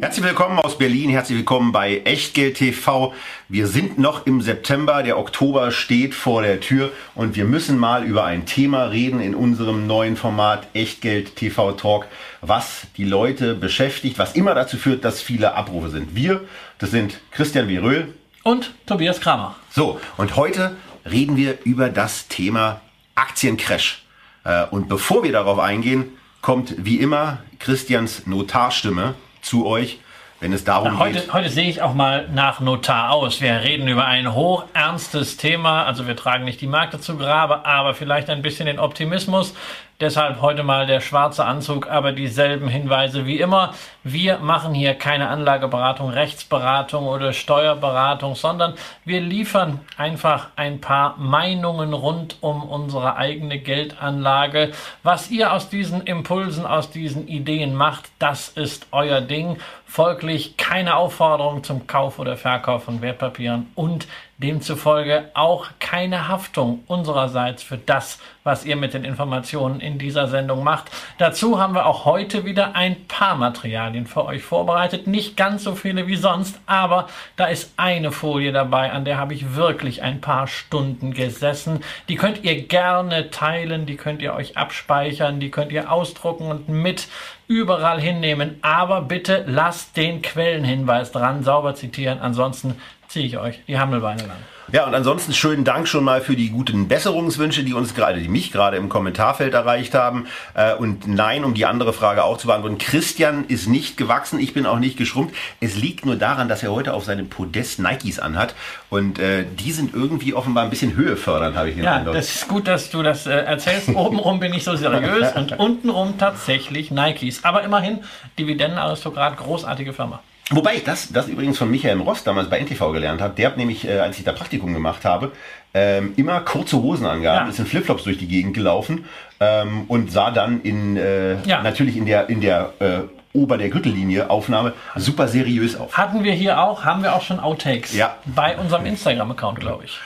Herzlich willkommen aus Berlin, herzlich willkommen bei Echtgeld TV. Wir sind noch im September, der Oktober steht vor der Tür und wir müssen mal über ein Thema reden in unserem neuen Format Echtgeld TV Talk, was die Leute beschäftigt, was immer dazu führt, dass viele Abrufe sind. Wir, das sind Christian Wieröhl und Tobias Kramer. So, und heute reden wir über das Thema Aktiencrash. Äh, und bevor wir darauf eingehen, kommt wie immer Christians Notarstimme zu euch, wenn es darum Na, heute, geht. Heute sehe ich auch mal nach Notar aus. Wir reden über ein hochernstes Thema. Also wir tragen nicht die Märkte zu Grabe, aber vielleicht ein bisschen den Optimismus. Deshalb heute mal der schwarze Anzug, aber dieselben Hinweise wie immer. Wir machen hier keine Anlageberatung, Rechtsberatung oder Steuerberatung, sondern wir liefern einfach ein paar Meinungen rund um unsere eigene Geldanlage. Was ihr aus diesen Impulsen, aus diesen Ideen macht, das ist euer Ding. Folglich keine Aufforderung zum Kauf oder Verkauf von Wertpapieren und demzufolge auch keine Haftung unsererseits für das, was ihr mit den Informationen in dieser Sendung macht. Dazu haben wir auch heute wieder ein paar Materialien für euch vorbereitet. Nicht ganz so viele wie sonst, aber da ist eine Folie dabei, an der habe ich wirklich ein paar Stunden gesessen. Die könnt ihr gerne teilen, die könnt ihr euch abspeichern, die könnt ihr ausdrucken und mit überall hinnehmen. Aber bitte lasst den Quellenhinweis dran, sauber zitieren. Ansonsten ziehe ich euch die Hammelbeine lang. Ja, und ansonsten schönen Dank schon mal für die guten Besserungswünsche, die uns gerade, die mich gerade im Kommentarfeld erreicht haben. Äh, und nein, um die andere Frage auch zu beantworten. Christian ist nicht gewachsen, ich bin auch nicht geschrumpft. Es liegt nur daran, dass er heute auf seinem Podest Nikes anhat. Und äh, die sind irgendwie offenbar ein bisschen höhefördernd, habe ich den Ja, Eindruck. das ist gut, dass du das äh, erzählst. Obenrum bin ich so seriös und untenrum tatsächlich Nikes. Aber immerhin, Dividendenaristokrat, großartige Firma. Wobei ich das, das übrigens von Michael Ross damals bei NTV gelernt habe. Der hat nämlich, äh, als ich da Praktikum gemacht habe, ähm, immer kurze Hosen angehabt, Ja. ist in Flipflops durch die Gegend gelaufen ähm, und sah dann in äh, Ja. natürlich in der in der äh, Ober der Gürtellinie Aufnahme super seriös auf. Hatten wir hier auch, haben wir auch schon Outtakes. Ja. Bei unserem Instagram-Account, glaube ich.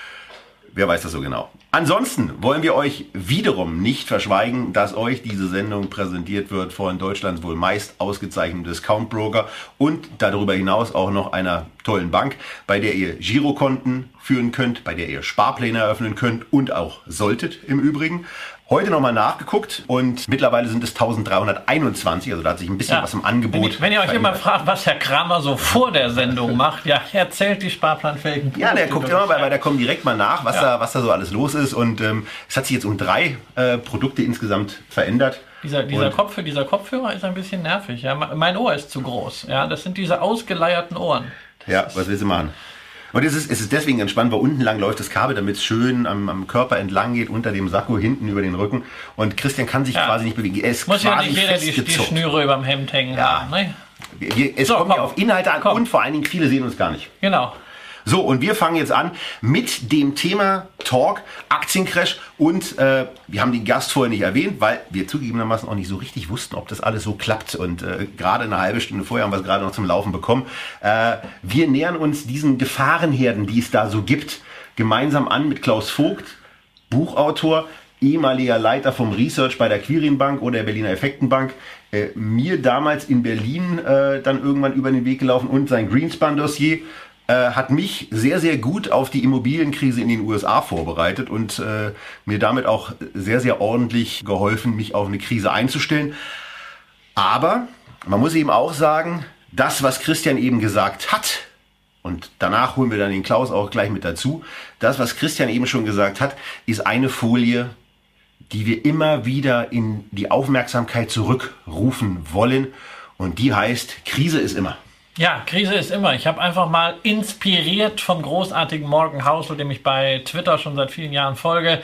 Wer weiß das so genau. Ansonsten wollen wir euch wiederum nicht verschweigen, dass euch diese Sendung präsentiert wird von Deutschlands wohl meist ausgezeichneten Discount-Broker und darüber hinaus auch noch einer tollen Bank, bei der ihr Girokonten führen könnt, bei der ihr Sparpläne eröffnen könnt und auch solltet im Übrigen. Heute nochmal nachgeguckt und mittlerweile sind es 1321, also da hat sich ein bisschen was im Angebot Wenn, ihr- wenn ihr euch immer verändert. fragt, was Herr Kramer so vor der Sendung macht, ja, erzählt die Sparplanfähigen. Ja, der guckt immer, weil, weil der kommt direkt mal nach, was, Ja. da, was da so alles los ist. Und ähm, es hat sich jetzt um drei äh, Produkte insgesamt verändert. Dieser, dieser, Und- Kopf, dieser Kopfhörer ist ein bisschen nervig. Ja. Mein Ohr ist zu groß. Ja. Das sind diese ausgeleierten Ohren. Ja, was willst du machen? Und es ist, es ist deswegen ganz spannend, weil unten lang läuft das Kabel, damit es schön am, am Körper entlang geht, unter dem Sakko, hinten über den Rücken. Und Christian kann sich Ja. quasi nicht bewegen. Er ist Muss ja quasi nicht jeder die, die. Schnüre über dem Hemd hängen Ja. haben. Ne? Wir- Es So, kommt ja komm. auf Inhalte an Komm. und vor allen Dingen viele sehen uns gar nicht. Genau. So, und wir fangen jetzt an mit dem Thema Talk, Aktiencrash und äh, wir haben den Gast vorher nicht erwähnt, weil wir zugegebenermaßen auch nicht so richtig wussten, ob das alles so klappt und äh, gerade eine halbe Stunde vorher haben wir es gerade noch zum Laufen bekommen. Äh, wir nähern uns diesen Gefahrenherden, die es da so gibt, gemeinsam an mit Klaus Vogt, Buchautor, ehemaliger Leiter vom Research bei der Quirin-Bank oder der Berliner Effektenbank, äh, mir damals in Berlin äh, dann irgendwann über den Weg gelaufen und sein Greenspan-Dossier hat mich sehr, sehr gut auf die Immobilienkrise in den USA vorbereitet und äh, mir damit auch sehr, sehr ordentlich geholfen, mich auf eine Krise einzustellen. Aber man muss eben auch sagen, das, was Christian eben gesagt hat, und danach holen wir dann den Klaus auch gleich mit dazu, das, was Christian eben schon gesagt hat, ist eine Folie, die wir immer wieder in die Aufmerksamkeit zurückrufen wollen. Und die heißt, Krise ist immer. Ja, Krise ist immer. Ich habe einfach mal inspiriert vom großartigen Morgan Housel, dem ich bei Twitter schon seit vielen Jahren folge,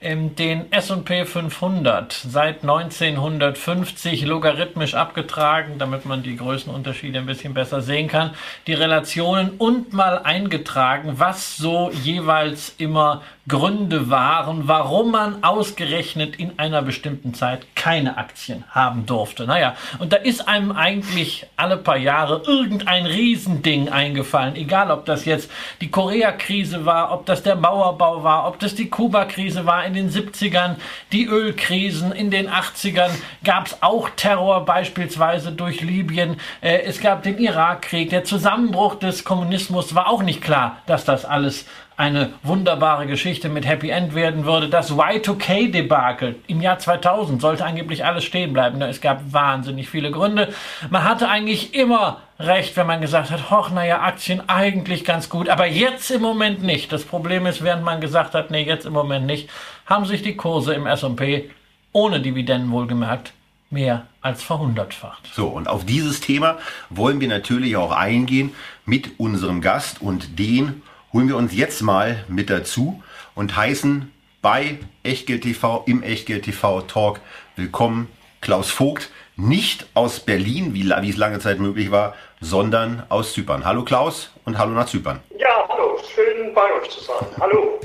ähm, den S&P 500 seit 1950 logarithmisch abgetragen, damit man die Größenunterschiede ein bisschen besser sehen kann, die Relationen und mal eingetragen, was so jeweils immer Gründe waren, warum man ausgerechnet in einer bestimmten Zeit keine Aktien haben durfte. Naja, und da ist einem eigentlich alle paar Jahre irgendein Riesending eingefallen, egal ob das jetzt die Koreakrise war, ob das der Mauerbau war, ob das die Kuba-Krise war in den 70ern, die Ölkrisen in den 80ern, gab es auch Terror beispielsweise durch Libyen, äh, es gab den Irakkrieg, der Zusammenbruch des Kommunismus war auch nicht klar, dass das alles eine wunderbare Geschichte mit Happy End werden würde. Das Y2K-Debakel im Jahr 2000 sollte angeblich alles stehen bleiben. Es gab wahnsinnig viele Gründe. Man hatte eigentlich immer recht, wenn man gesagt hat, hoch, naja, Aktien eigentlich ganz gut, aber jetzt im Moment nicht. Das Problem ist, während man gesagt hat, nee, jetzt im Moment nicht, haben sich die Kurse im S&P ohne Dividenden wohlgemerkt mehr als verhundertfacht. So, und auf dieses Thema wollen wir natürlich auch eingehen mit unserem Gast und den holen wir uns jetzt mal mit dazu und heißen bei Echtgeld TV im Echtgeld TV Talk willkommen Klaus Vogt, nicht aus Berlin, wie, wie es lange Zeit möglich war, sondern aus Zypern. Hallo Klaus und hallo nach Zypern. Ja, hallo, schön bei euch zu sein. Hallo.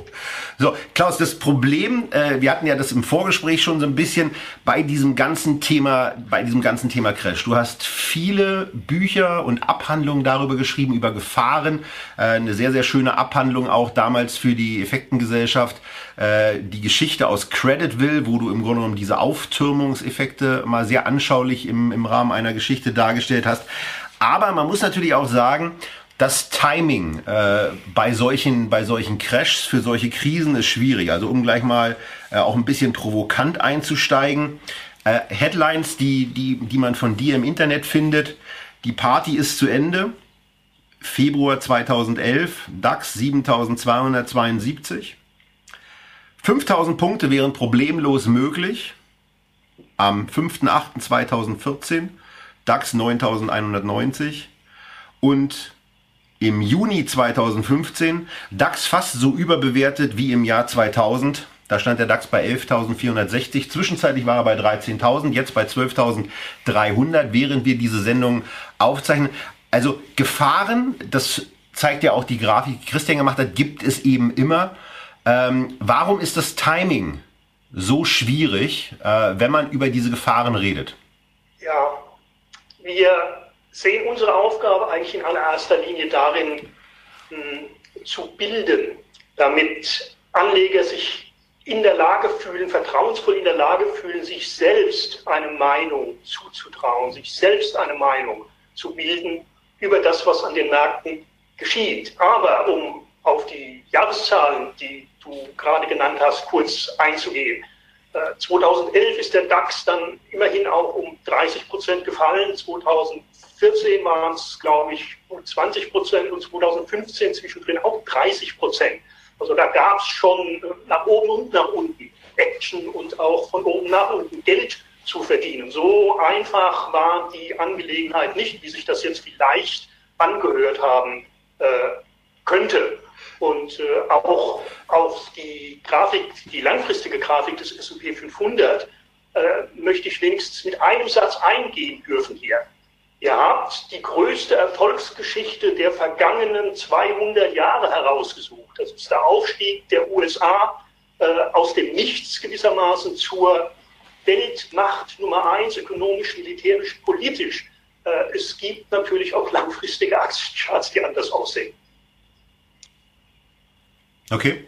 So, Klaus, das Problem, äh, wir hatten ja das im Vorgespräch schon so ein bisschen bei diesem ganzen Thema, bei diesem ganzen Thema Crash. Du hast viele Bücher und Abhandlungen darüber geschrieben, über Gefahren. Äh, eine sehr, sehr schöne Abhandlung auch damals für die Effektengesellschaft. Äh, die Geschichte aus Creditville, wo du im Grunde genommen diese Auftürmungseffekte mal sehr anschaulich im, im Rahmen einer Geschichte dargestellt hast. Aber man muss natürlich auch sagen, das Timing äh, bei solchen bei solchen Crashs für solche Krisen ist schwierig. Also um gleich mal äh, auch ein bisschen provokant einzusteigen. Äh, Headlines, die die die man von dir im Internet findet. Die Party ist zu Ende. Februar 2011, DAX 7272. 5000 Punkte wären problemlos möglich. Am 5.8.2014 DAX 9190 und im Juni 2015 DAX fast so überbewertet wie im Jahr 2000. Da stand der DAX bei 11.460. Zwischenzeitlich war er bei 13.000, jetzt bei 12.300, während wir diese Sendung aufzeichnen. Also Gefahren, das zeigt ja auch die Grafik, die Christian gemacht hat, gibt es eben immer. Ähm, warum ist das Timing so schwierig, äh, wenn man über diese Gefahren redet? Ja, wir sehen unsere Aufgabe eigentlich in allererster Linie darin, hm, zu bilden, damit Anleger sich in der Lage fühlen, vertrauensvoll in der Lage fühlen, sich selbst eine Meinung zuzutrauen, sich selbst eine Meinung zu bilden über das, was an den Märkten geschieht. Aber um auf die Jahreszahlen, die du gerade genannt hast, kurz einzugehen. 2011 äh, ist der DAX dann immerhin auch um 30 Prozent gefallen. 2014 waren es, glaube ich, gut 20 Prozent und 2015 zwischendrin auch 30 Prozent. Also da gab es schon äh, nach oben und nach unten Action und auch von oben nach unten Geld zu verdienen. So einfach war die Angelegenheit nicht, wie sich das jetzt vielleicht angehört haben äh, könnte. Und äh, auch auf die Grafik, die langfristige Grafik des S&P 500 äh, möchte ich wenigstens mit einem Satz eingehen dürfen hier. Ihr habt die größte Erfolgsgeschichte der vergangenen 200 Jahre herausgesucht. Das ist der Aufstieg der USA äh, aus dem Nichts gewissermaßen zur Weltmacht Nummer eins, ökonomisch, militärisch, politisch. Äh, es gibt natürlich auch langfristige Aktiencharts, die anders aussehen. Okay.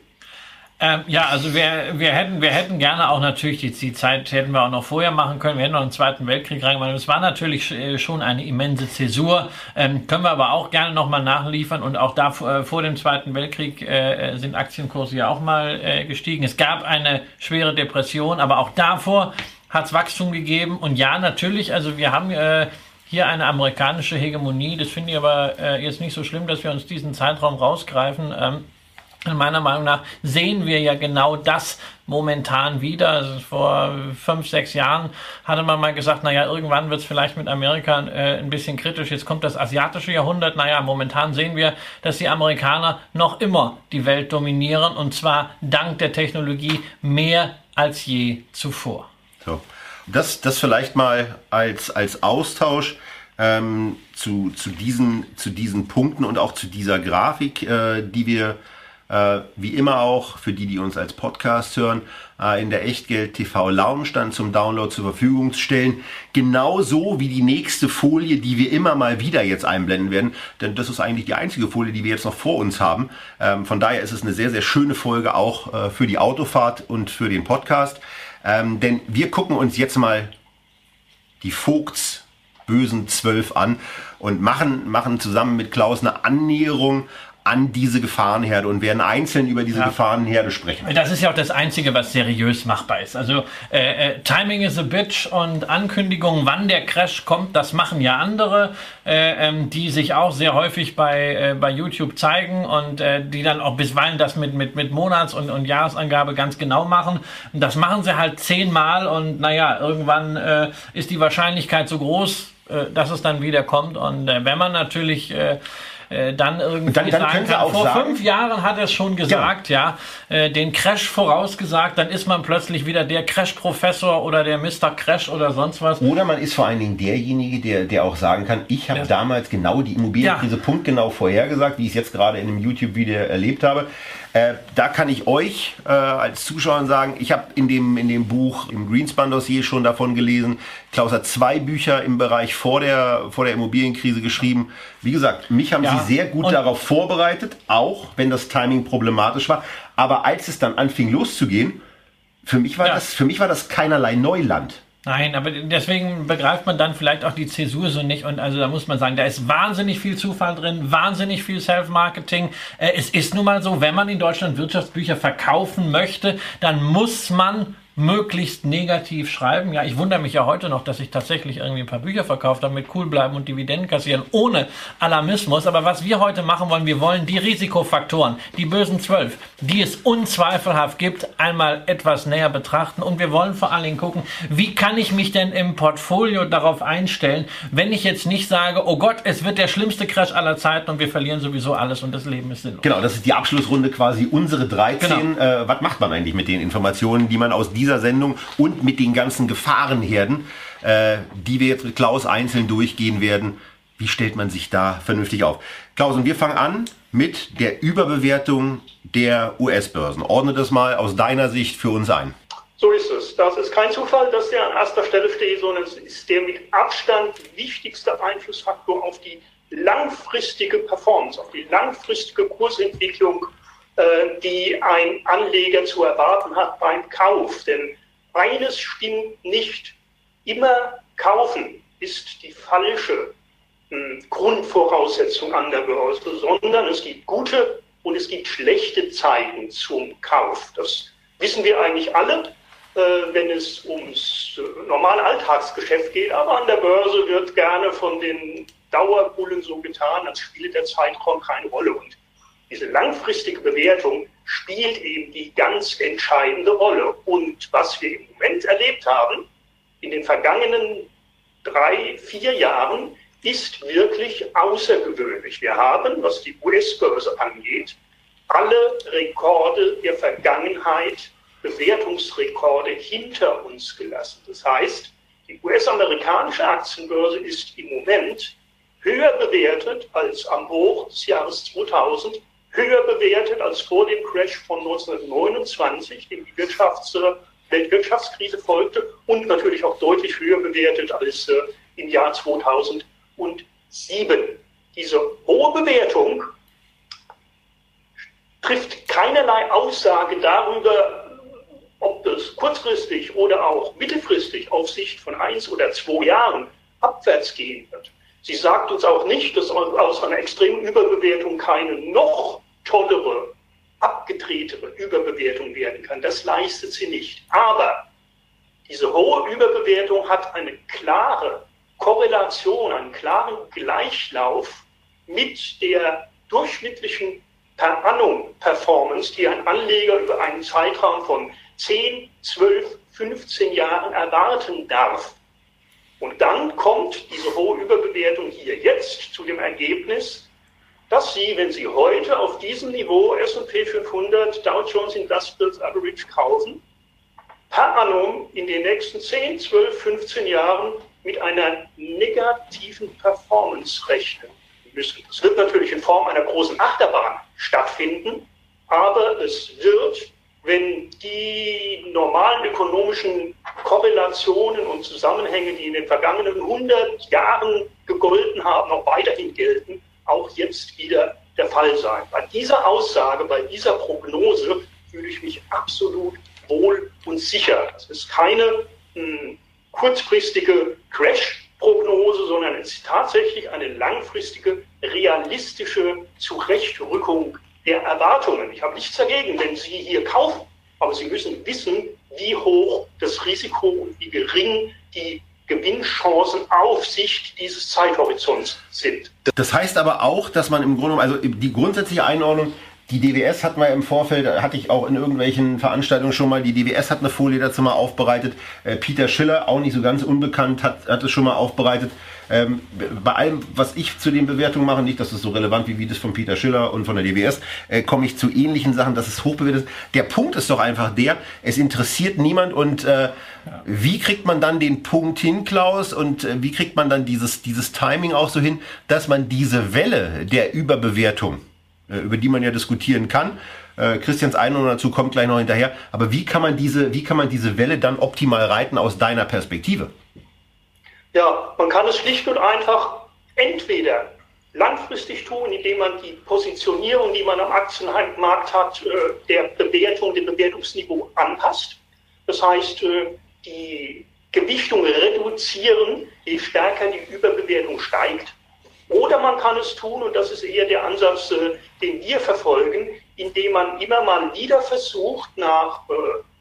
Ähm, ja, also wir, wir, hätten, wir hätten gerne auch natürlich, die, die Zeit hätten wir auch noch vorher machen können, wir hätten noch einen Zweiten Weltkrieg reingemacht. Es war natürlich äh, schon eine immense Zäsur, ähm, können wir aber auch gerne nochmal nachliefern und auch da äh, vor dem Zweiten Weltkrieg äh, sind Aktienkurse ja auch mal äh, gestiegen. Es gab eine schwere Depression, aber auch davor hat es Wachstum gegeben und ja, natürlich, also wir haben äh, hier eine amerikanische Hegemonie, das finde ich aber äh, jetzt nicht so schlimm, dass wir uns diesen Zeitraum rausgreifen. Ähm, meiner Meinung nach sehen wir ja genau das momentan wieder. Also vor fünf, sechs Jahren hatte man mal gesagt, naja, irgendwann wird es vielleicht mit Amerika äh, ein bisschen kritisch. Jetzt kommt das asiatische Jahrhundert. Naja, momentan sehen wir, dass die Amerikaner noch immer die Welt dominieren und zwar dank der Technologie mehr als je zuvor. So. Das, das vielleicht mal als, als Austausch ähm, zu, zu, diesen, zu diesen Punkten und auch zu dieser Grafik, äh, die wir Äh, wie immer auch für die, die uns als Podcast hören, äh, in der Echtgeld TV Lounge dann zum Download zur Verfügung stellen. Genauso wie die nächste Folie, die wir immer mal wieder jetzt einblenden werden. Denn das ist eigentlich die einzige Folie, die wir jetzt noch vor uns haben. Ähm, von daher ist es eine sehr, sehr schöne Folge auch äh, für die Autofahrt und für den Podcast. Ähm, denn wir gucken uns jetzt mal die Vogts bösen Zwölf an und machen, machen zusammen mit Klaus eine Annäherung an diese Gefahrenherde und werden einzeln über diese ja. Gefahrenherde sprechen. Das ist ja auch das Einzige, was seriös machbar ist. Also äh, äh, Timing is a bitch und Ankündigungen, wann der Crash kommt, das machen ja andere, äh, ähm, die sich auch sehr häufig bei, äh, bei YouTube zeigen und äh, die dann auch bisweilen das mit, mit, mit Monats- und, und Jahresangabe ganz genau machen. Und das machen sie halt zehnmal und naja, irgendwann äh, ist die Wahrscheinlichkeit so groß, dass es dann wieder kommt. Und wenn man natürlich äh, dann irgendwie dann, dann sagen kann, vor sagen, fünf Jahren hat er es schon gesagt, ja, ja äh, den Crash vorausgesagt, dann ist man plötzlich wieder der Crash-Professor oder der Mr. Crash oder sonst was. Oder man ist vor allen Dingen derjenige, der, der auch sagen kann, ich habe ja. damals genau die Immobilienkrise ja. punktgenau vorhergesagt, wie ich es jetzt gerade in einem YouTube-Video erlebt habe. Äh, da kann ich euch äh, als Zuschauer sagen, ich habe in dem, in dem Buch, im Greenspan-Dossier schon davon gelesen. Klaus hat zwei Bücher im Bereich vor der, vor der Immobilienkrise geschrieben. Wie gesagt, mich haben ja, sie sehr gut darauf vorbereitet, auch wenn das Timing problematisch war. Aber als es dann anfing loszugehen, für mich war, ja. das, für mich war das keinerlei Neuland. Nein, aber deswegen begreift man dann vielleicht auch die Zäsur so nicht. Und also da muss man sagen, da ist wahnsinnig viel Zufall drin, wahnsinnig viel Self-Marketing. Äh, es ist nun mal so, wenn man in Deutschland Wirtschaftsbücher verkaufen möchte, dann muss man möglichst negativ schreiben. Ja, ich wundere mich ja heute noch, dass ich tatsächlich irgendwie ein paar Bücher verkauft habe mit cool bleiben und Dividenden kassieren, ohne Alarmismus. Aber was wir heute machen wollen, wir wollen die Risikofaktoren, die bösen zwölf, die es unzweifelhaft gibt, einmal etwas näher betrachten. Und wir wollen vor allen Dingen gucken, wie kann ich mich denn im Portfolio darauf einstellen, wenn ich jetzt nicht sage, oh Gott, es wird der schlimmste Crash aller Zeiten und wir verlieren sowieso alles und das Leben ist sinnlos. Genau, das ist die Abschlussrunde quasi unsere 13. Genau. Äh, was macht man eigentlich mit den Informationen, die man aus diesem dieser Sendung und mit den ganzen Gefahrenherden, äh, die wir jetzt mit Klaus einzeln durchgehen werden. Wie stellt man sich da vernünftig auf? Klaus, und wir fangen an mit der Überbewertung der US-Börsen. Ordne das mal aus deiner Sicht für uns ein. So ist es. Das ist kein Zufall, dass der an erster Stelle steht, sondern es ist der mit Abstand wichtigste Einflussfaktor auf die langfristige Performance, auf die langfristige Kursentwicklung die ein Anleger zu erwarten hat beim Kauf. Denn eines stimmt nicht. Immer kaufen ist die falsche hm, Grundvoraussetzung an der Börse, sondern es gibt gute und es gibt schlechte Zeiten zum Kauf. Das wissen wir eigentlich alle, äh, wenn es ums äh, normale Alltagsgeschäft geht. Aber an der Börse wird gerne von den Dauerbullen so getan, als spiele der Zeitraum keine Rolle. Und diese langfristige Bewertung spielt eben die ganz entscheidende Rolle. Und was wir im Moment erlebt haben, in den vergangenen drei, vier Jahren, ist wirklich außergewöhnlich. Wir haben, was die US-Börse angeht, alle Rekorde der Vergangenheit, Bewertungsrekorde hinter uns gelassen. Das heißt, die US-amerikanische Aktienbörse ist im Moment höher bewertet als am Hoch des Jahres 2000 höher bewertet als vor dem Crash von 1929, dem die Wirtschafts Weltwirtschaftskrise folgte, und natürlich auch deutlich höher bewertet als äh, im Jahr 2007. Diese hohe Bewertung trifft keinerlei Aussage darüber, ob das kurzfristig oder auch mittelfristig auf Sicht von eins oder zwei Jahren abwärts gehen wird. Sie sagt uns auch nicht, dass aus einer extremen Überbewertung keine noch tollere, abgedrehtere Überbewertung werden kann. Das leistet sie nicht. Aber diese hohe Überbewertung hat eine klare Korrelation, einen klaren Gleichlauf mit der durchschnittlichen per annum Performance, die ein Anleger über einen Zeitraum von 10, 12, 15 Jahren erwarten darf. Und dann kommt diese hohe Überbewertung hier jetzt zu dem Ergebnis, dass Sie, wenn Sie heute auf diesem Niveau S&P 500 Dow Jones Industrials Average kaufen, per annum in den nächsten 10, 12, 15 Jahren mit einer negativen Performance rechnen müssen. Das wird natürlich in Form einer großen Achterbahn stattfinden, aber es wird, wenn die normalen ökonomischen Korrelationen und Zusammenhänge, die in den vergangenen 100 Jahren gegolten haben, noch weiterhin gelten, auch jetzt wieder der Fall sein. Bei dieser Aussage, bei dieser Prognose fühle ich mich absolut wohl und sicher. Es ist keine mh, hm, kurzfristige Crash-Prognose, sondern es ist tatsächlich eine langfristige, realistische Zurechtrückung der Erwartungen. Ich habe nichts dagegen, wenn Sie hier kaufen, aber Sie müssen wissen, wie hoch das Risiko und wie gering die Gewinnchancen auf Sicht dieses Zeithorizonts sind. Das heißt aber auch, dass man im Grunde, also die grundsätzliche Einordnung, die DWS hat mal im Vorfeld, hatte ich auch in irgendwelchen Veranstaltungen schon mal, die DWS hat eine Folie dazu mal aufbereitet. Äh, Peter Schiller, auch nicht so ganz unbekannt, hat, hat es schon mal aufbereitet. Ähm, bei allem, was ich zu den Bewertungen mache, nicht, dass es so relevant wie, wie das von Peter Schiller und von der DWS, äh, komme ich zu ähnlichen Sachen, dass es hochbewertet ist. Der Punkt ist doch einfach der, es interessiert niemand und äh, wie kriegt man dann den Punkt hin, Klaus, und äh, wie kriegt man dann dieses, dieses Timing auch so hin, dass man diese Welle der Überbewertung äh, über die man ja diskutieren kann. Äh, Christians Einladung dazu kommt gleich noch hinterher. Aber wie kann man diese, wie kann man diese Welle dann optimal reiten aus deiner Perspektive? Ja, man kann es schlicht und einfach entweder langfristig tun, indem man die Positionierung, die man am Aktienmarkt hat, äh, der Bewertung, dem Bewertungsniveau anpasst. Das heißt, die Gewichtung reduzieren, je stärker die Überbewertung steigt. Oder man kann es tun, und das ist eher der Ansatz, äh, den wir verfolgen, indem man immer mal wieder versucht, nach äh,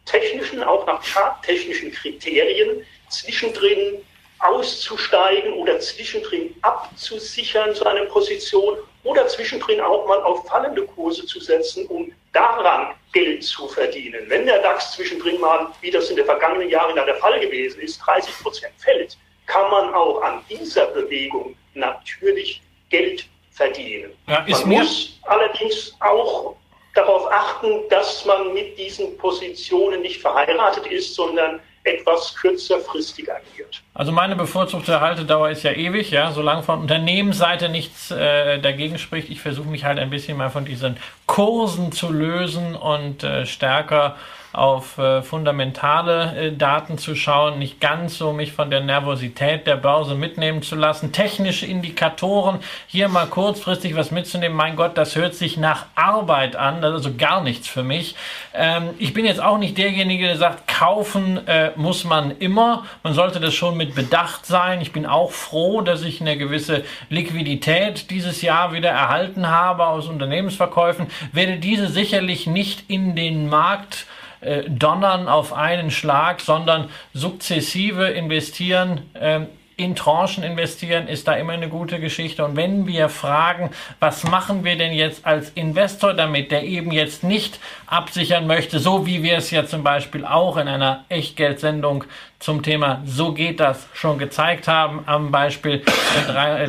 technischen, auch nach charttechnischen Kriterien zwischendrin auszusteigen oder zwischendrin abzusichern zu einer Position oder zwischendrin auch mal auf fallende Kurse zu setzen, um daran Geld zu verdienen. Wenn der DAX zwischendrin mal, wie das in den vergangenen Jahren der Fall gewesen ist, 30 Prozent fällt, kann man auch an dieser Bewegung natürlich Geld verdienen. Ja, man muss allerdings auch darauf achten, dass man mit diesen Positionen nicht verheiratet ist, sondern etwas kürzerfristig agiert. Also meine bevorzugte Haltedauer ist ja ewig, ja, solange von Unternehmensseite nichts äh, dagegen spricht. Ich versuche mich halt ein bisschen mal von diesen Kursen zu lösen und äh, stärker auf äh, fundamentale äh, Daten zu schauen, nicht ganz so mich von der Nervosität der Börse mitnehmen zu lassen. Technische Indikatoren, hier mal kurzfristig was mitzunehmen, mein Gott, das hört sich nach Arbeit an, das ist also gar nichts für mich. Ähm, ich bin jetzt auch nicht derjenige, der sagt, kaufen äh, muss man immer. Man sollte das schon mit Bedacht sein. Ich bin auch froh, dass ich eine gewisse Liquidität dieses Jahr wieder erhalten habe aus Unternehmensverkäufen. Werde diese sicherlich nicht in den Markt äh, donnern auf einen Schlag, sondern sukzessive investieren. Ähm, in Tranchen investieren ist da immer eine gute Geschichte. Und wenn wir fragen, was machen wir denn jetzt als Investor damit, der eben jetzt nicht absichern möchte, so wie wir es ja zum Beispiel auch in einer Echtgeldsendung zum Thema So geht das schon gezeigt haben, am Beispiel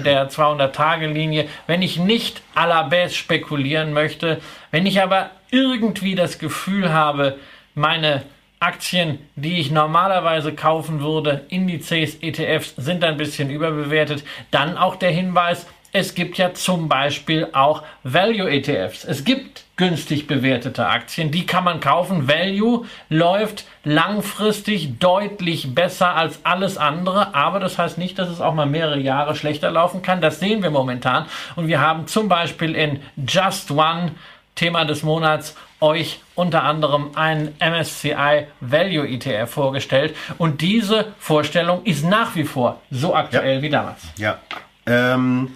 der 200-Tage-Linie. Wenn ich nicht à la Baisse spekulieren möchte, wenn ich aber irgendwie das Gefühl habe, meine Aktien, die ich normalerweise kaufen würde, Indizes, ETFs, sind ein bisschen überbewertet. Dann auch der Hinweis, es gibt ja zum Beispiel auch Value ETFs. Es gibt günstig bewertete Aktien, die kann man kaufen. Value läuft langfristig deutlich besser als alles andere, aber das heißt nicht, dass es auch mal mehrere Jahre schlechter laufen kann. Das sehen wir momentan. Und wir haben zum Beispiel in Just One Thema des Monats euch unter anderem einen MSCI Value ETF vorgestellt. Und diese Vorstellung ist nach wie vor so aktuell ja. wie damals. Ja. Ähm,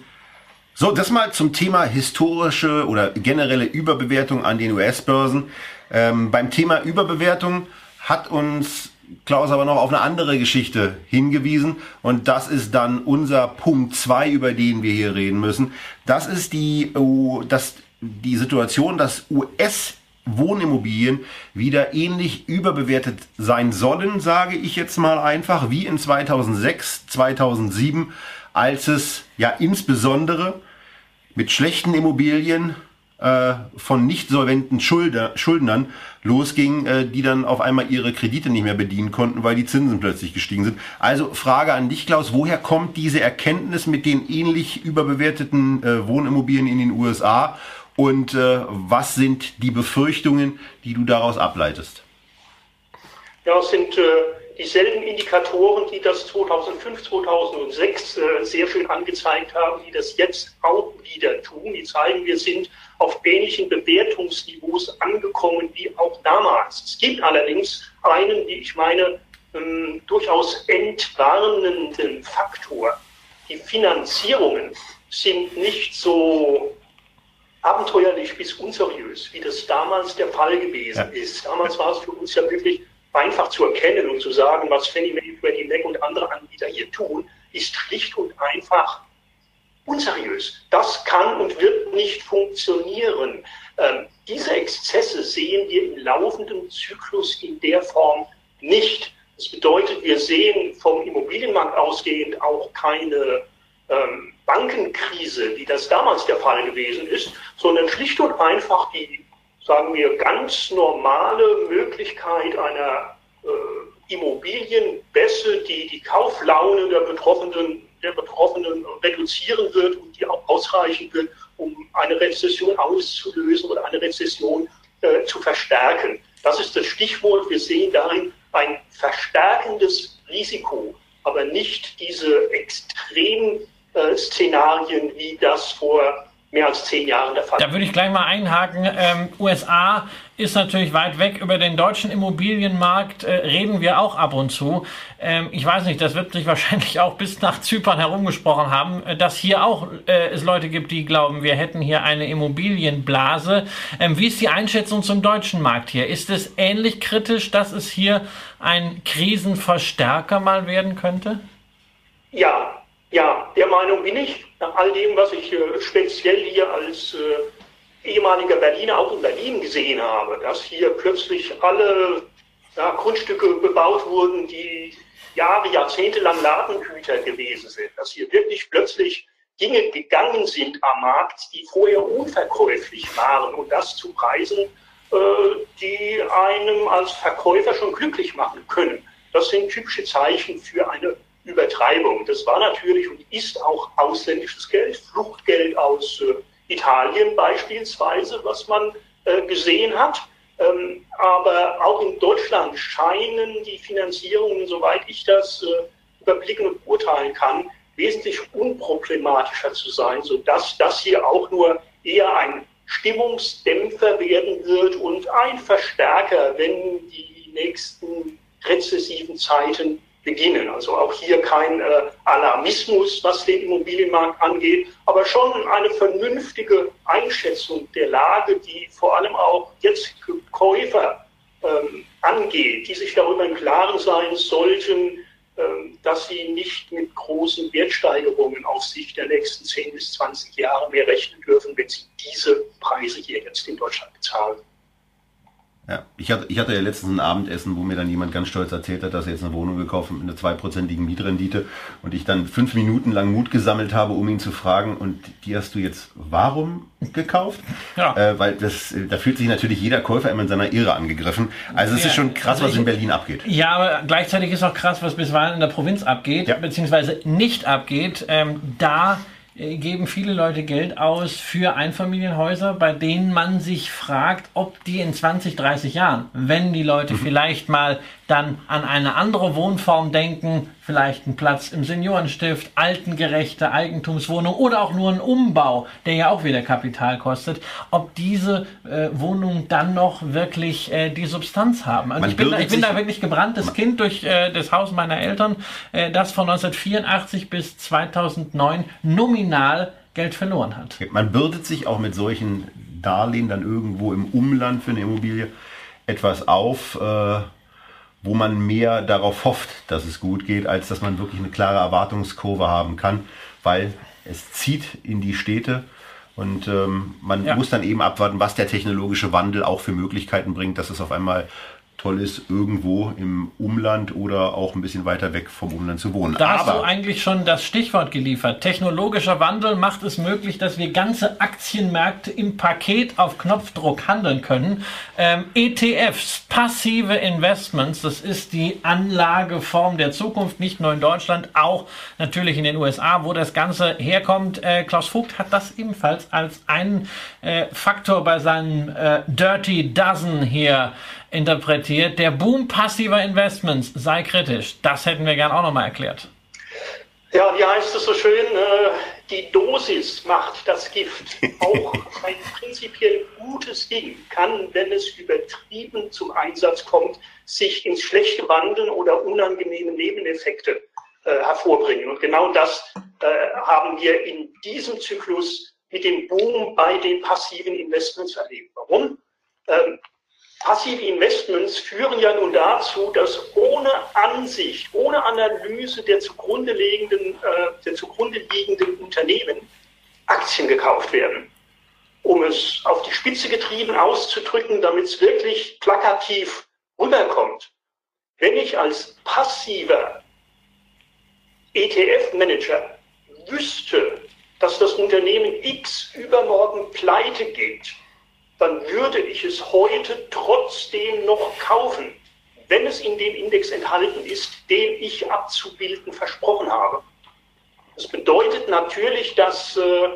so, das mal zum Thema historische oder generelle Überbewertung an den US-Börsen. Ähm, beim Thema Überbewertung hat uns Klaus aber noch auf eine andere Geschichte hingewiesen und das ist dann unser Punkt 2, über den wir hier reden müssen. Das ist die, oh, das die Situation, dass US Wohnimmobilien wieder ähnlich überbewertet sein sollen, sage ich jetzt mal einfach, wie in 2006, 2007, als es ja insbesondere mit schlechten Immobilien äh, von nicht solventen Schulder, Schuldnern losging, äh, die dann auf einmal ihre Kredite nicht mehr bedienen konnten, weil die Zinsen plötzlich gestiegen sind. Also Frage an dich, Klaus, woher kommt diese Erkenntnis mit den ähnlich überbewerteten äh, Wohnimmobilien in den USA und äh, was sind die Befürchtungen, die du daraus ableitest? Ja, es sind äh, dieselben Indikatoren, die das 2005, 2006 äh, sehr schön angezeigt haben, die das jetzt auch wieder tun. Die zeigen, wir sind auf ähnlichen Bewertungsniveaus angekommen wie auch damals. Es gibt allerdings einen, wie ich meine, ähm, durchaus entwarnenden Faktor. Die Finanzierungen sind nicht so abenteuerlich bis unseriös, wie das damals der Fall gewesen ja. ist. Damals war es für uns ja wirklich einfach zu erkennen und zu sagen, was Fannie Mae, Freddie Mac und andere Anbieter hier tun, ist schlicht und einfach unseriös. Das kann und wird nicht funktionieren. Ähm, diese Exzesse sehen wir im laufenden Zyklus in der Form nicht. Das bedeutet, wir sehen vom Immobilienmarkt ausgehend auch keine ähm, Bankenkrise, wie das damals der Fall gewesen ist, sondern schlicht und einfach die, sagen wir, ganz normale Möglichkeit einer äh, Immobilienbässe, die die Kauflaune der Betroffenen, der Betroffenen reduzieren wird und die auch ausreichen wird, um eine Rezession auszulösen oder eine Rezession äh, zu verstärken. Das ist das Stichwort. Wir sehen darin ein verstärkendes Risiko, aber nicht diese Extremszenarien, äh, wie das vor mehr als zehn Jahren der Fall. Da würde ich gleich mal einhaken. Ähm, USA ist natürlich weit weg. Über den deutschen Immobilienmarkt äh, reden wir auch ab und zu. Ähm, ich weiß nicht, das wird sich wahrscheinlich auch bis nach Zypern herumgesprochen haben, äh, dass hier auch äh, es Leute gibt, die glauben, wir hätten hier eine Immobilienblase. Ähm, wie ist die Einschätzung zum deutschen Markt hier? Ist es ähnlich kritisch, dass es hier ein Krisenverstärker mal werden könnte? Ja, ja, der Meinung bin ich. Nach all dem, was ich äh, speziell hier als äh, ehemaliger Berliner auch in Berlin gesehen habe, dass hier plötzlich alle ja, Grundstücke bebaut wurden, die Jahre, Jahrzehnte lang Ladenhüter gewesen sind, dass hier wirklich plötzlich Dinge gegangen sind am Markt, die vorher unverkäuflich waren und das zu Preisen, äh, die einem als Verkäufer schon glücklich machen können. Das sind typische Zeichen für eine Übertreibung. Das war natürlich und ist auch ausländisches Geld, Fluchtgeld aus äh, Italien beispielsweise, was man äh, gesehen hat. Ähm, aber auch in Deutschland scheinen die Finanzierungen, soweit ich das äh, überblicken und beurteilen kann, wesentlich unproblematischer zu sein, sodass das hier auch nur eher ein Stimmungsdämpfer werden wird und ein Verstärker, wenn die nächsten rezessiven Zeiten beginnen. Also auch hier kein äh, Alarmismus, was den Immobilienmarkt angeht, aber schon eine vernünftige Einschätzung der Lage, die vor allem auch jetzt Käufer ähm, angeht, die sich darüber im Klaren sein sollten, ähm, dass sie nicht mit großen Wertsteigerungen auf Sicht der nächsten 10 bis 20 Jahre mehr rechnen dürfen, wenn sie diese Preise hier jetzt in Deutschland bezahlen. Ja, ich hatte, ich hatte ja letztens ein Abendessen, wo mir dann jemand ganz stolz erzählt hat, dass er jetzt eine Wohnung gekauft hat mit einer zweiprozentigen Mietrendite und ich dann fünf Minuten lang Mut gesammelt habe, um ihn zu fragen, und die hast du jetzt warum gekauft? Ja. Äh, weil das, da fühlt sich natürlich jeder Käufer immer in seiner Irre angegriffen. Also es ja. ist schon krass, also was ich, in Berlin abgeht. Ja, aber gleichzeitig ist auch krass, was bisweilen in der Provinz abgeht, ja. beziehungsweise nicht abgeht. Ähm, da äh, geben viele Leute Geld aus für Einfamilienhäuser, bei denen man sich fragt, ob die in 20, 30 Jahren, wenn die Leute mhm. vielleicht mal dann an eine andere Wohnform denken, vielleicht einen Platz im Seniorenstift, altengerechte Eigentumswohnung oder auch nur einen Umbau, der ja auch wieder Kapital kostet, ob diese äh, Wohnungen dann noch wirklich äh, die Substanz haben. Also ich bin, da, ich bin da wirklich gebranntes Kind durch äh, das Haus meiner Eltern, äh, das von 1984 bis 2009 nominal Geld verloren hat. Man bürdet sich auch mit solchen Darlehen dann irgendwo im Umland für eine Immobilie etwas auf, äh, wo man mehr darauf hofft, dass es gut geht, als dass man wirklich eine klare Erwartungskurve haben kann, weil es zieht in die Städte und ähm, man ja. muss dann eben abwarten, was der technologische Wandel auch für Möglichkeiten bringt, dass es auf einmal toll ist, irgendwo im Umland oder auch ein bisschen weiter weg vom Umland zu wohnen. Da hast du eigentlich schon das Stichwort geliefert. Technologischer Wandel macht es möglich, dass wir ganze Aktienmärkte im Paket auf Knopfdruck handeln können. Ähm, ETFs, passive Investments, das ist die Anlageform der Zukunft, nicht nur in Deutschland, auch natürlich in den USA, wo das Ganze herkommt. Äh, Klaus Vogt hat das ebenfalls als einen äh, Faktor bei seinem äh, Dirty Dozen hier interpretiert, der Boom passiver Investments sei kritisch. Das hätten wir gern auch nochmal erklärt. Ja, wie heißt es so schön? Äh, die Dosis macht das Gift. Auch ein prinzipiell gutes Ding kann, wenn es übertrieben zum Einsatz kommt, sich ins Schlechte wandeln oder unangenehme Nebeneffekte äh, hervorbringen. Und genau das äh, haben wir in diesem Zyklus mit dem Boom bei den passiven Investments erlebt. Warum? Passive Investments führen ja nun dazu, dass ohne Ansicht, ohne Analyse der zugrunde liegenden, äh, der zugrunde liegenden Unternehmen Aktien gekauft werden. Um es auf die Spitze getrieben auszudrücken, damit es wirklich plakativ rüberkommt. Wenn ich als passiver ETF-Manager wüsste, dass das Unternehmen X übermorgen pleite geht, dann würde ich es heute trotzdem noch kaufen, wenn es in dem Index enthalten ist, den ich abzubilden versprochen habe. Das bedeutet natürlich, dass äh,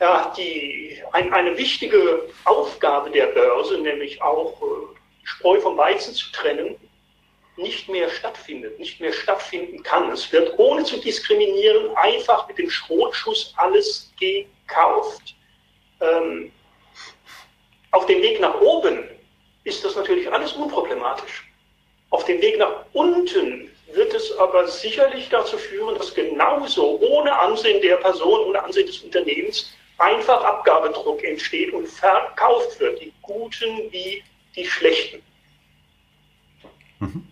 ja, die, ein, eine wichtige Aufgabe der Börse, nämlich auch äh, Spreu vom Weizen zu trennen, nicht mehr stattfindet, nicht mehr stattfinden kann. Es wird ohne zu diskriminieren einfach mit dem Schrotschuss alles gekauft. Ähm, auf dem Weg nach oben ist das natürlich alles unproblematisch. Auf dem Weg nach unten wird es aber sicherlich dazu führen, dass genauso ohne Ansehen der Person, ohne Ansehen des Unternehmens einfach Abgabedruck entsteht und verkauft wird, die Guten wie die Schlechten. Mhm.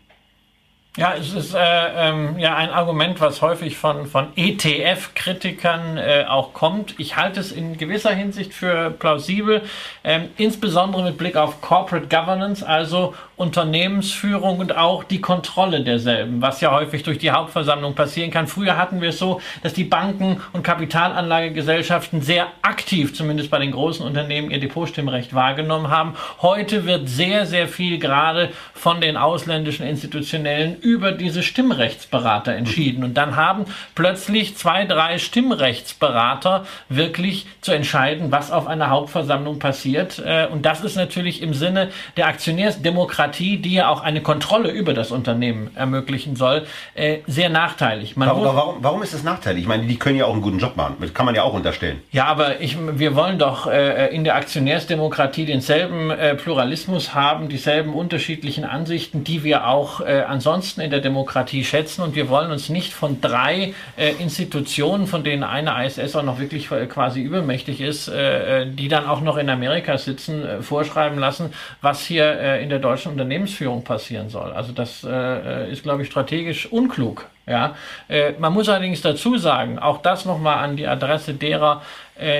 Ja, es ist äh, ähm, ja ein Argument, was häufig von, von ETF-Kritikern äh, auch kommt. Ich halte es in gewisser Hinsicht für plausibel, ähm, insbesondere mit Blick auf Corporate Governance, also Unternehmensführung und auch die Kontrolle derselben, was ja häufig durch die Hauptversammlung passieren kann. Früher hatten wir es so, dass die Banken und Kapitalanlagegesellschaften sehr aktiv, zumindest bei den großen Unternehmen, ihr Depotstimmrecht wahrgenommen haben. Heute wird sehr, sehr viel gerade von den ausländischen institutionellen über diese Stimmrechtsberater entschieden. Und dann haben plötzlich zwei, drei Stimmrechtsberater wirklich zu entscheiden, was auf einer Hauptversammlung passiert. Äh, und das ist natürlich im Sinne der Aktionärsdemokratie, die ja auch eine Kontrolle über das Unternehmen ermöglichen soll, äh, sehr nachteilig. Man warum, warum, warum ist das nachteilig? Ich meine, die können ja auch einen guten Job machen. Das kann man ja auch unterstellen. Ja, aber ich, wir wollen doch äh, in der Aktionärsdemokratie denselben Pluralismus haben, dieselben unterschiedlichen Ansichten, die wir auch ansonsten Nutzen in der Demokratie schätzen und wir wollen uns nicht von drei äh, Institutionen, von denen eine ISS auch noch wirklich äh, quasi übermächtig ist, äh, äh, die dann auch noch in Amerika sitzen, äh, vorschreiben lassen, was hier äh, in der deutschen Unternehmensführung passieren soll. Also das ist, glaube ich, strategisch unklug. Ja, man muss allerdings dazu sagen, auch das nochmal an die Adresse derer,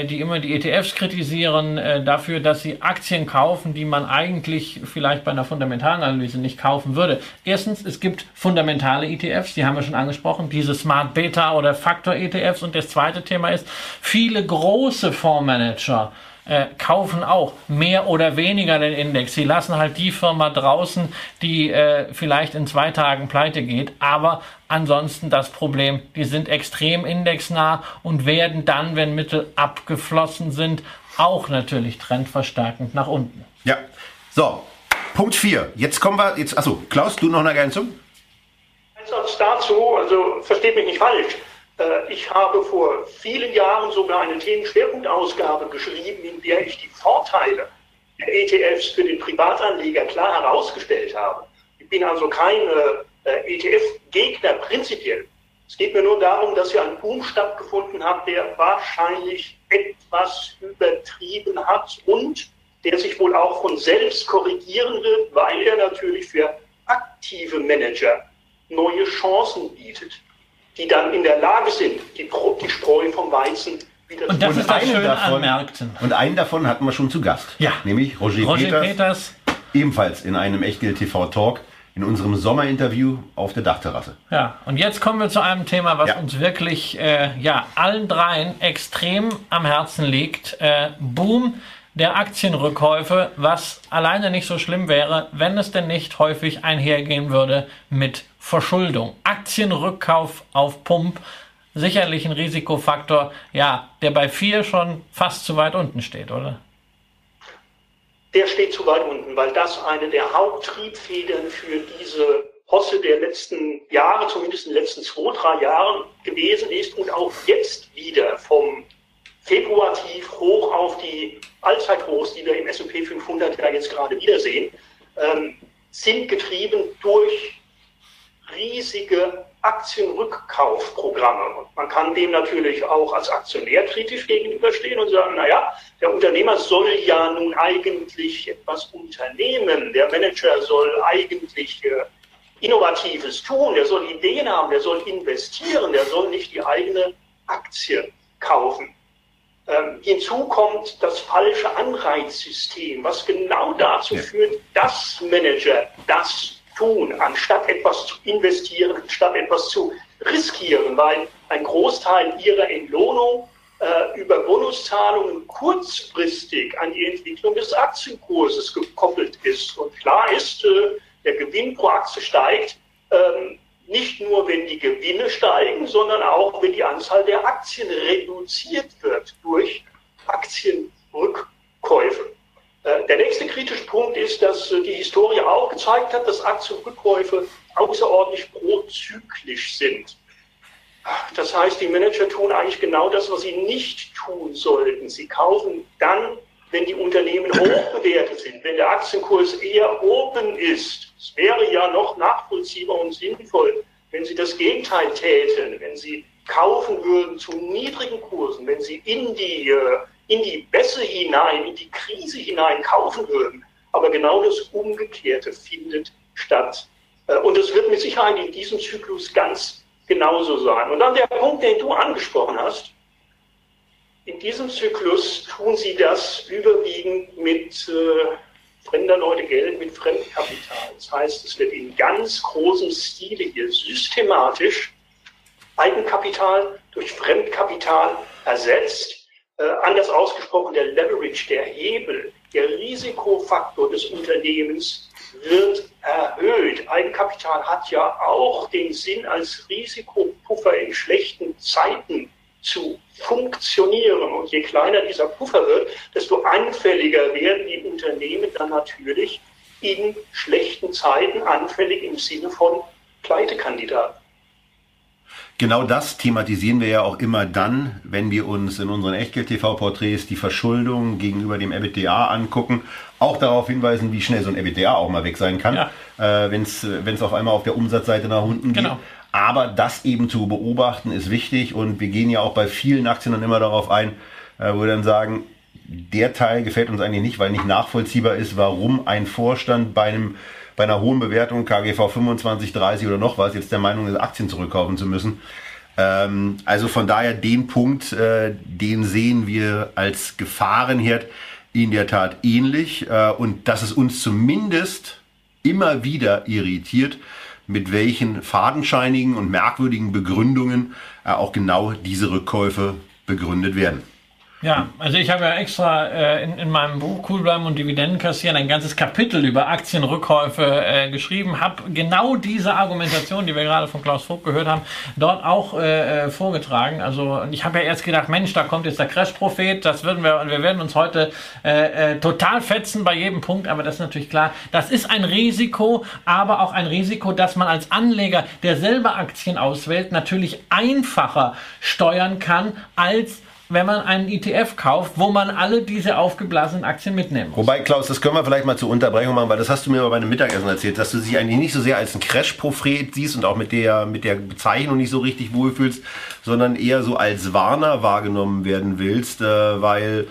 die immer die ETFs kritisieren, äh, dafür, dass sie Aktien kaufen, die man eigentlich vielleicht bei einer Fundamentalanalyse nicht kaufen würde. Erstens, es gibt fundamentale ETFs, die haben wir schon angesprochen, diese Smart Beta oder Faktor ETFs. Und das zweite Thema ist, viele große Fondsmanager äh, kaufen auch mehr oder weniger den Index. Sie lassen halt die Firma draußen, die äh, vielleicht in zwei Tagen pleite geht. Aber ansonsten das Problem, die sind extrem indexnah und werden dann, wenn Mittel abgeflossen sind, auch natürlich trendverstärkend nach unten. Ja, so, Punkt 4. Jetzt kommen wir, jetzt, achso, Klaus, du noch eine Ergänzung? Ein Satz dazu, also versteht mich nicht falsch. Äh, ich habe vor vielen Jahren sogar eine Themenschwerpunktausgabe geschrieben, in der ich die Vorteile der ETFs für den Privatanleger klar herausgestellt habe. Ich bin also kein äh, ETF-Gegner prinzipiell. Es geht mir nur darum, dass hier ein Boom stattgefunden hat, der wahrscheinlich etwas übertrieben hat und der sich wohl auch von selbst korrigieren wird, weil er natürlich für aktive Manager neue Chancen bietet die dann in der Lage sind, die, die Spreu vom Weizen wieder und das und ist das Schöne davon, an Märkten. Und einen davon hatten wir schon zu Gast. Ja. Nämlich Roger, Roger Peters. Peters ebenfalls in einem Echtgeld TV Talk in unserem Sommerinterview auf der Dachterrasse. Ja, und jetzt kommen wir zu einem Thema, was ja. uns wirklich äh, ja, allen dreien extrem am Herzen liegt. Äh, Boom der Aktienrückkäufe, was alleine nicht so schlimm wäre, wenn es denn nicht häufig einhergehen würde mit Verschuldung. Aktienrückkauf auf Pump, sicherlich ein Risikofaktor, ja, der bei vier schon fast zu weit unten steht, oder? Der steht zu weit unten, weil das eine der Haupttriebfedern für diese Posse der letzten Jahre, zumindest in den letzten zwei, drei Jahren gewesen ist und auch jetzt wieder vom Februar tief hoch auf die Allzeithochs, die wir im S&P 500 ja jetzt gerade wiedersehen, ähm, sind getrieben durch riesige Aktienrückkaufprogramme. Und man kann dem natürlich auch als Aktionär kritisch gegenüberstehen und sagen, naja, der Unternehmer soll ja nun eigentlich etwas unternehmen. Der Manager soll eigentlich äh, Innovatives tun, der soll Ideen haben, der soll investieren, der soll nicht die eigene Aktie kaufen. Ähm, hinzu kommt das falsche Anreizsystem, was genau dazu ja. führt, dass Manager das tun, anstatt etwas zu investieren, anstatt etwas zu riskieren, weil ein Großteil ihrer Entlohnung äh, über Bonuszahlungen kurzfristig an die Entwicklung des Aktienkurses gekoppelt ist. Und klar ist, äh, der Gewinn pro Aktie steigt, ähm, nicht nur, wenn die Gewinne steigen, sondern auch, wenn die Anzahl der Aktien reduziert wird durch Aktienrückkäufe. Äh, der nächste kritische Punkt ist, dass äh, die Historie auch gezeigt hat, dass Aktienrückkäufe außerordentlich prozyklisch sind. Das heißt, die Manager tun eigentlich genau das, was sie nicht tun sollten. Sie kaufen dann, wenn die Unternehmen hoch bewertet sind, wenn der Aktienkurs eher oben ist. Es wäre ja noch nachvollziehbar und sinnvoll, wenn sie das Gegenteil täten, wenn sie kaufen würden zu niedrigen Kursen, wenn sie in die äh, in die Bässe hinein, in die Krise hinein kaufen würden. Aber genau das Umgekehrte findet statt. Äh, und es wird mit Sicherheit in diesem Zyklus ganz genauso sein. Und dann der Punkt, den du angesprochen hast. In diesem Zyklus tun sie das überwiegend mit äh, fremder Leute Geld, mit Fremdkapital. Das heißt, es wird in ganz großem Stile hier systematisch Eigenkapital durch Fremdkapital ersetzt äh, anders ausgesprochen, der Leverage, der Hebel, der Risikofaktor des Unternehmens wird erhöht. Eigenkapital hat ja auch den Sinn, als Risikopuffer in schlechten Zeiten zu funktionieren. Und je kleiner dieser Puffer wird, desto anfälliger werden die Unternehmen dann natürlich in schlechten Zeiten anfällig im Sinne von Pleitekandidaten. Genau das thematisieren wir ja auch immer dann, wenn wir uns in unseren Echtgeld-TV-Porträts die Verschuldung gegenüber dem EBITDA angucken. Auch darauf hinweisen, wie schnell so ein EBITDA auch mal weg sein kann, ja. äh, wenn es auf einmal auf der Umsatzseite nach unten geht. Genau. Aber das eben zu beobachten ist wichtig und wir gehen ja auch bei vielen Aktien dann immer darauf ein, äh, wo wir dann sagen, der Teil gefällt uns eigentlich nicht, weil nicht nachvollziehbar ist, warum ein Vorstand bei einem bei einer hohen Bewertung, KGV 25, 30 oder noch was, jetzt der Meinung ist, Aktien zurückkaufen zu müssen. Ähm, also von daher den Punkt, äh, den sehen wir als Gefahrenherd in der Tat ähnlich äh, und dass es uns zumindest immer wieder irritiert, mit welchen fadenscheinigen und merkwürdigen Begründungen äh, auch genau diese Rückkäufe begründet werden. Ja, also ich habe ja extra äh, in, in meinem Buch Cool bleiben und Dividenden kassieren ein ganzes Kapitel über Aktienrückkäufe äh, geschrieben, habe genau diese Argumentation, die wir gerade von Klaus Vogt gehört haben, dort auch äh, äh vorgetragen. Also ich habe ja erst gedacht, Mensch, da kommt jetzt der Crash-Prophet, das würden wir wir werden uns heute äh, äh, total fetzen bei jedem Punkt, aber das ist natürlich klar, das ist ein Risiko, aber auch ein Risiko, dass man als Anleger, der selber Aktien auswählt, natürlich einfacher steuern kann als wenn man einen ETF kauft, wo man alle diese aufgeblasenen Aktien mitnehmen muss. Wobei, Klaus, das können wir vielleicht mal zur Unterbrechung machen, weil das hast du mir bei einem Mittagessen erzählt, dass du dich eigentlich nicht so sehr als ein Crash-Prophet siehst und auch mit der, mit der Bezeichnung nicht so richtig wohlfühlst, sondern eher so als Warner wahrgenommen werden willst, äh, weil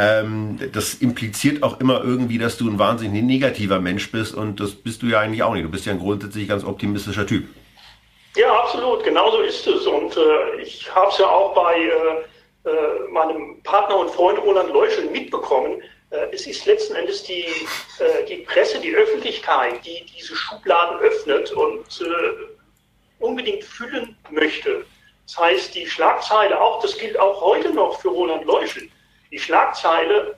ähm, das impliziert auch immer irgendwie, dass du ein wahnsinnig negativer Mensch bist und das bist du ja eigentlich auch nicht. Du bist ja ein grundsätzlich ganz optimistischer Typ. Ja, absolut, genauso ist es. Und äh, ich habe es ja auch bei äh, äh, meinem Partner und Freund Roland Leuschel mitbekommen, Äh, es ist letzten Endes die, äh, die Presse, die Öffentlichkeit, die diese Schubladen öffnet und äh, unbedingt füllen möchte. Das heißt, die Schlagzeile auch, das gilt auch heute noch für Roland Leuschel, die Schlagzeile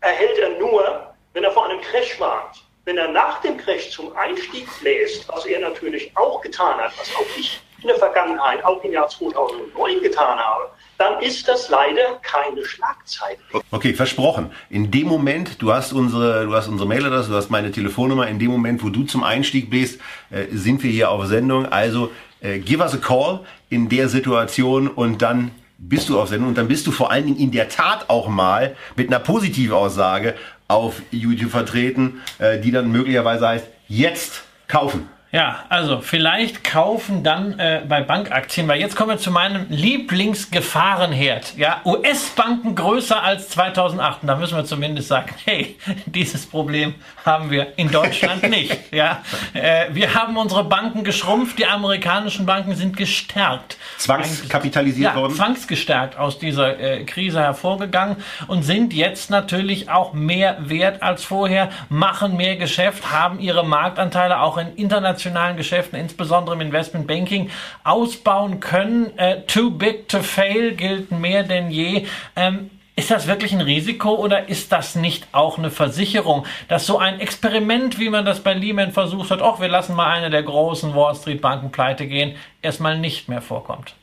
erhält er nur, wenn er vor einem Crash warnt. Wenn er nach dem Crash zum Einstieg bläst, was er natürlich auch getan hat, was auch ich in der Vergangenheit, auch im Jahr 2009 getan habe, dann ist das leider keine Schlagzeile. Okay, versprochen. In dem Moment, du hast unsere, du hast unsere Mailadresse, du hast meine Telefonnummer. In dem Moment, wo du zum Einstieg bist, äh, sind wir hier auf Sendung. Also äh, give us a call in der Situation und dann bist du auf Sendung und dann bist du vor allen Dingen in der Tat auch mal mit einer Positivaussage auf YouTube vertreten, äh, die dann möglicherweise heißt, jetzt kaufen. Ja, also vielleicht kaufen dann äh, bei Bankaktien, weil jetzt kommen wir zu meinem Lieblingsgefahrenherd. Ja, US-Banken größer als 2008. Und da müssen wir zumindest sagen, hey, dieses Problem haben wir in Deutschland nicht. Ja, äh, wir haben unsere Banken geschrumpft, die amerikanischen Banken sind gestärkt. Zwangskapitalisiert ja, worden? Zwangsgestärkt aus dieser äh, Krise hervorgegangen und sind jetzt natürlich auch mehr wert als vorher, machen mehr Geschäft, haben ihre Marktanteile auch in internationalen internationalen Geschäften, insbesondere im Investmentbanking, ausbauen können. Äh, too big to fail gilt mehr denn je. Ähm, ist das wirklich ein Risiko oder ist das nicht auch eine Versicherung, dass so ein Experiment, wie man das bei Lehman versucht hat, auch wir lassen mal eine der großen Wall Street Banken pleite gehen, erstmal nicht mehr vorkommt?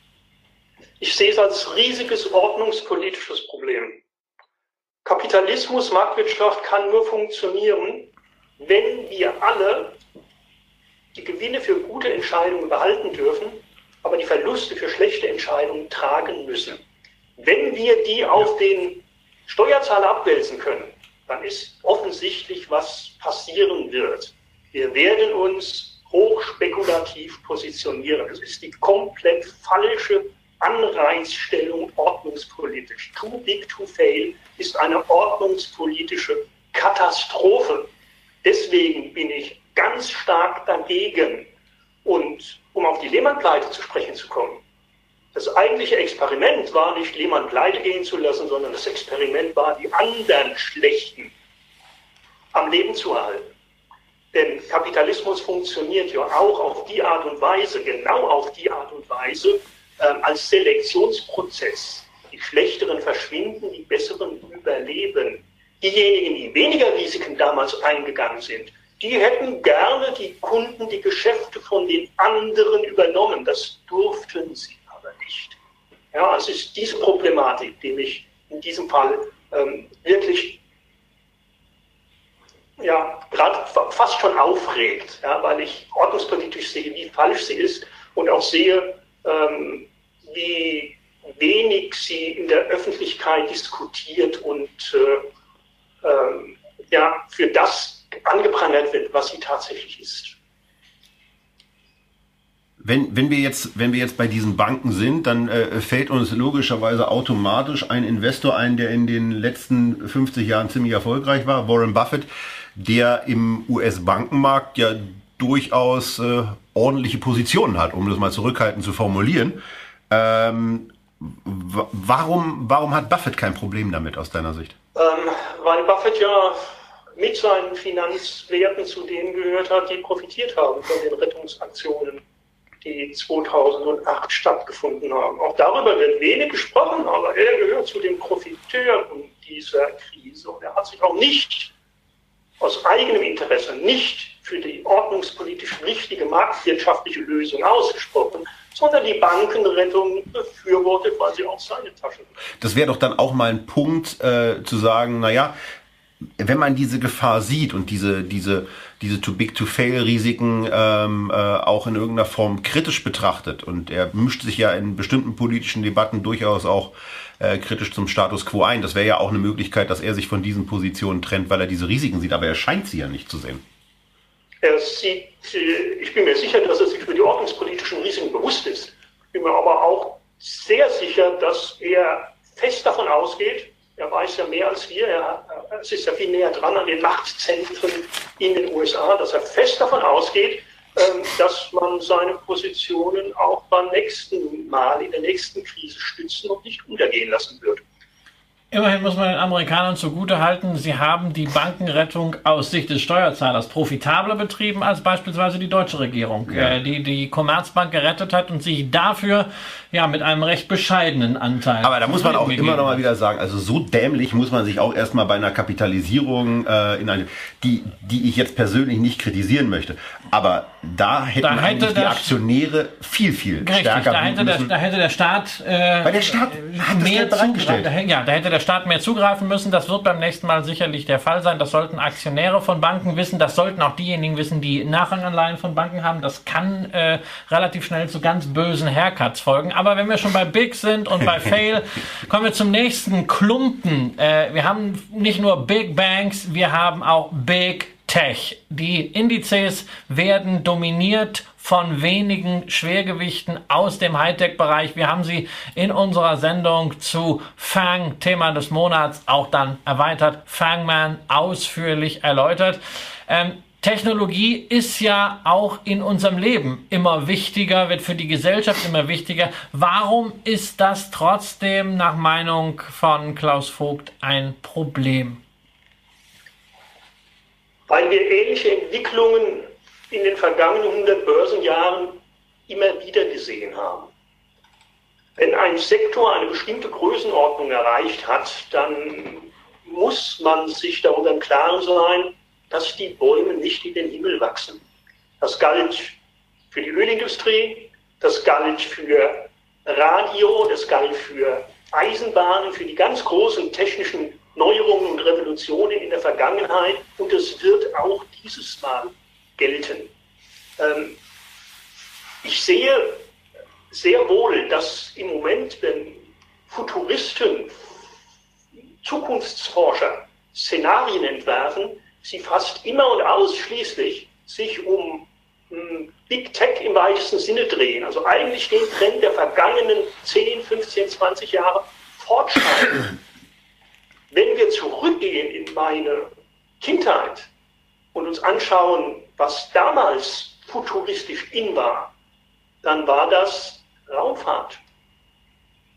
Ich sehe es als riesiges ordnungspolitisches Problem. Kapitalismus, Marktwirtschaft kann nur funktionieren, wenn wir alle die Gewinne für gute Entscheidungen behalten dürfen, aber die Verluste für schlechte Entscheidungen tragen müssen. Wenn wir die auf den Steuerzahler abwälzen können, dann ist offensichtlich, was passieren wird. Wir werden uns hochspekulativ positionieren. Das ist die komplett falsche Anreizstellung ordnungspolitisch. Too big to fail ist eine ordnungspolitische Katastrophe. Deswegen bin ich ganz stark dagegen. Und um auf die Lehmann-Pleite zu sprechen zu kommen, das eigentliche Experiment war nicht, Lehmann pleite gehen zu lassen, sondern das Experiment war, die anderen Schlechten am Leben zu erhalten. Denn Kapitalismus funktioniert ja auch auf die Art und Weise, genau auf die Art und Weise, äh, als Selektionsprozess. Die Schlechteren verschwinden, die Besseren überleben. Diejenigen, die weniger Risiken damals eingegangen sind, die hätten gerne die Kunden, die Geschäfte von den anderen übernommen. Das durften sie aber nicht. Ja, es ist diese Problematik, die mich in diesem Fall ähm, wirklich ja, gerade fast schon aufregt, ja, weil ich ordnungspolitisch sehe, wie falsch sie ist und auch sehe, ähm, wie wenig sie in der Öffentlichkeit diskutiert und äh, ähm, ja, für das angeprangert wird, was sie tatsächlich ist. Wenn, wenn, wir jetzt, wenn wir jetzt bei diesen Banken sind, dann äh, fällt uns logischerweise automatisch ein Investor ein, der in den letzten 50 Jahren ziemlich erfolgreich war, Warren Buffett, der im US-Bankenmarkt ja durchaus äh, ordentliche Positionen hat, um das mal zurückhaltend zu formulieren. Ähm, warum, warum hat Buffett kein Problem damit aus deiner Sicht? Ähm, weil Buffett ja mit seinen Finanzwerten zu denen gehört hat, die profitiert haben von den Rettungsaktionen, die 2008 stattgefunden haben. Auch darüber wird wenig gesprochen, aber er gehört zu den Profiteuren dieser Krise und er hat sich auch nicht aus eigenem Interesse, nicht für die ordnungspolitisch richtige marktwirtschaftliche Lösung ausgesprochen, sondern die Bankenrettung befürwortet, weil sie auch seine Taschen. Das wäre doch dann auch mal ein Punkt äh, zu sagen, naja, wenn man diese Gefahr sieht und diese, diese, diese too big to fail Risiken ähm, äh, auch in irgendeiner Form kritisch betrachtet und er mischt sich ja in bestimmten politischen Debatten durchaus auch äh, kritisch zum Status quo ein. Das wäre ja auch eine Möglichkeit, dass er sich von diesen Positionen trennt, weil er diese Risiken sieht, aber er scheint sie ja nicht zu sehen. Er sieht, äh, ich bin mir sicher, dass er sich für die ordnungspolitischen Risiken bewusst ist. Ich bin mir aber auch sehr sicher, dass er fest davon ausgeht, er weiß ja mehr als wir, er, es ist ja viel näher dran an den Machtzentren in den USA, dass er fest davon ausgeht, ähm, dass man seine Positionen auch beim nächsten Mal, in der nächsten Krise stützen und nicht untergehen lassen wird. Immerhin muss man den Amerikanern zugutehalten, sie haben die Bankenrettung aus Sicht des Steuerzahlers profitabler betrieben als beispielsweise die deutsche Regierung, ja. äh, die die Commerzbank gerettet hat und sich dafür ja mit einem recht bescheidenen Anteil. Aber da muss man auch immer noch mal wieder sagen, also so dämlich muss man sich auch erstmal bei einer Kapitalisierung äh, in eine, die, die ich jetzt persönlich nicht kritisieren möchte. Aber da hätten da hätte die Aktionäre viel, viel richtig, stärker da hätte, der, da hätte der Staat, äh, Weil der Staat hat mehr das bereitgestellt. Ja, da hätte der Staat mehr zugreifen müssen. Das wird beim nächsten Mal sicherlich der Fall sein. Das sollten Aktionäre von Banken wissen. Das sollten auch diejenigen wissen, die Nachranganleihen von Banken haben. Das kann äh, relativ schnell zu ganz bösen Haircuts folgen. Aber wenn wir schon bei Big sind und bei Fail, kommen wir zum nächsten Klumpen. Äh, wir haben nicht nur Big Banks, wir haben auch Big Tech. Die Indizes werden dominiert von wenigen Schwergewichten aus dem Hightech-Bereich. Wir haben sie in unserer Sendung zu Fang, Thema des Monats, auch dann erweitert, Fangman ausführlich erläutert. Ähm, Technologie ist ja auch in unserem Leben immer wichtiger, wird für die Gesellschaft immer wichtiger. Warum ist das trotzdem nach Meinung von Klaus Vogt ein Problem? Weil wir ähnliche Entwicklungen in den vergangenen 100 Börsenjahren immer wieder gesehen haben. Wenn ein Sektor eine bestimmte Größenordnung erreicht hat, dann muss man sich darüber im Klaren sein, dass die Bäume nicht in den Himmel wachsen. Das galt für die Ölindustrie, das galt für Radio, das galt für Eisenbahnen, für die ganz großen technischen Neuerungen und Revolutionen in der Vergangenheit und es wird auch dieses Mal gelten. Ähm, ich sehe sehr wohl, dass im Moment, wenn Futuristen, Zukunftsforscher Szenarien entwerfen, sie fast immer und ausschließlich sich um hm, Big Tech im weitesten Sinne drehen. Also eigentlich den Trend der vergangenen 10, 15, 20 Jahre fortschreiten. Wenn wir zurückgehen in meine Kindheit und uns anschauen, was damals futuristisch in war, dann war das Raumfahrt.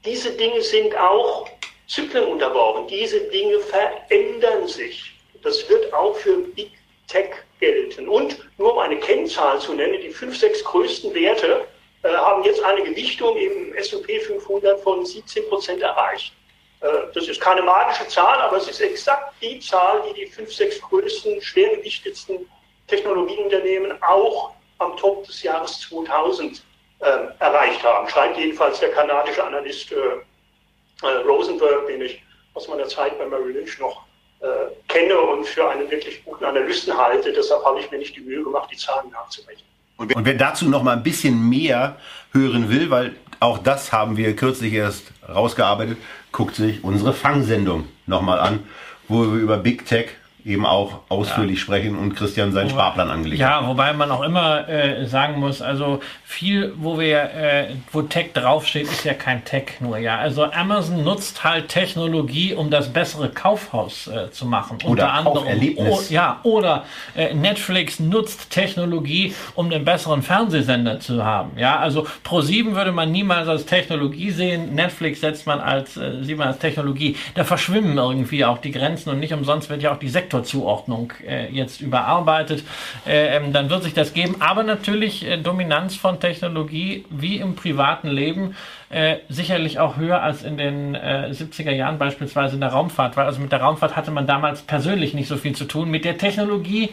Diese Dinge sind auch Zyklen unterworfen. Diese Dinge verändern sich. Das wird auch für Big Tech gelten. Und nur um eine Kennzahl zu nennen, die fünf, sechs größten Werte äh, haben jetzt eine Gewichtung im S&P 500 von 17 Prozent erreicht. Äh, das ist keine magische Zahl, aber es ist exakt die Zahl, die die fünf, sechs größten, schwergewichtetsten Technologieunternehmen auch am Top des Jahres 2000 äh, erreicht haben. Schreibt jedenfalls der kanadische Analyst äh, äh, Rosenberg, den ich aus meiner Zeit bei Merrill Lynch noch äh, kenne und für einen wirklich guten Analysten halte. Deshalb habe ich mir nicht die Mühe gemacht, die Zahlen nachzurechnen. Und wer dazu noch mal ein bisschen mehr hören will, weil auch das haben wir kürzlich erst rausgearbeitet, guckt sich unsere Fangsendung nochmal an, wo wir über Big Tech eben auch ausführlich ja. sprechen und Christian seinen wobei, Sparplan angelegt ja, hat. Ja, wobei man auch immer äh, sagen muss, also viel, wo wir, äh, wo Tech draufsteht, ist ja kein Tech nur, ja. Also Amazon nutzt halt Technologie, um das bessere Kaufhaus äh, zu machen. Oder Unter anderem. O, ja, oder äh, Netflix nutzt Technologie, um einen besseren Fernsehsender zu haben. Ja, also Pro7 würde man niemals als Technologie sehen, Netflix setzt man als, äh, sieht man als Technologie. Da verschwimmen irgendwie auch die Grenzen und nicht umsonst wird ja auch die Sektor Sektorzuordnung äh, jetzt überarbeitet, äh, ähm, dann wird sich das geben. Aber natürlich äh, Dominanz von Technologie wie im privaten Leben äh, sicherlich auch höher als in den 70er äh, Jahren beispielsweise in der Raumfahrt, weil also mit der Raumfahrt hatte man damals persönlich nicht so viel zu tun, mit der Technologie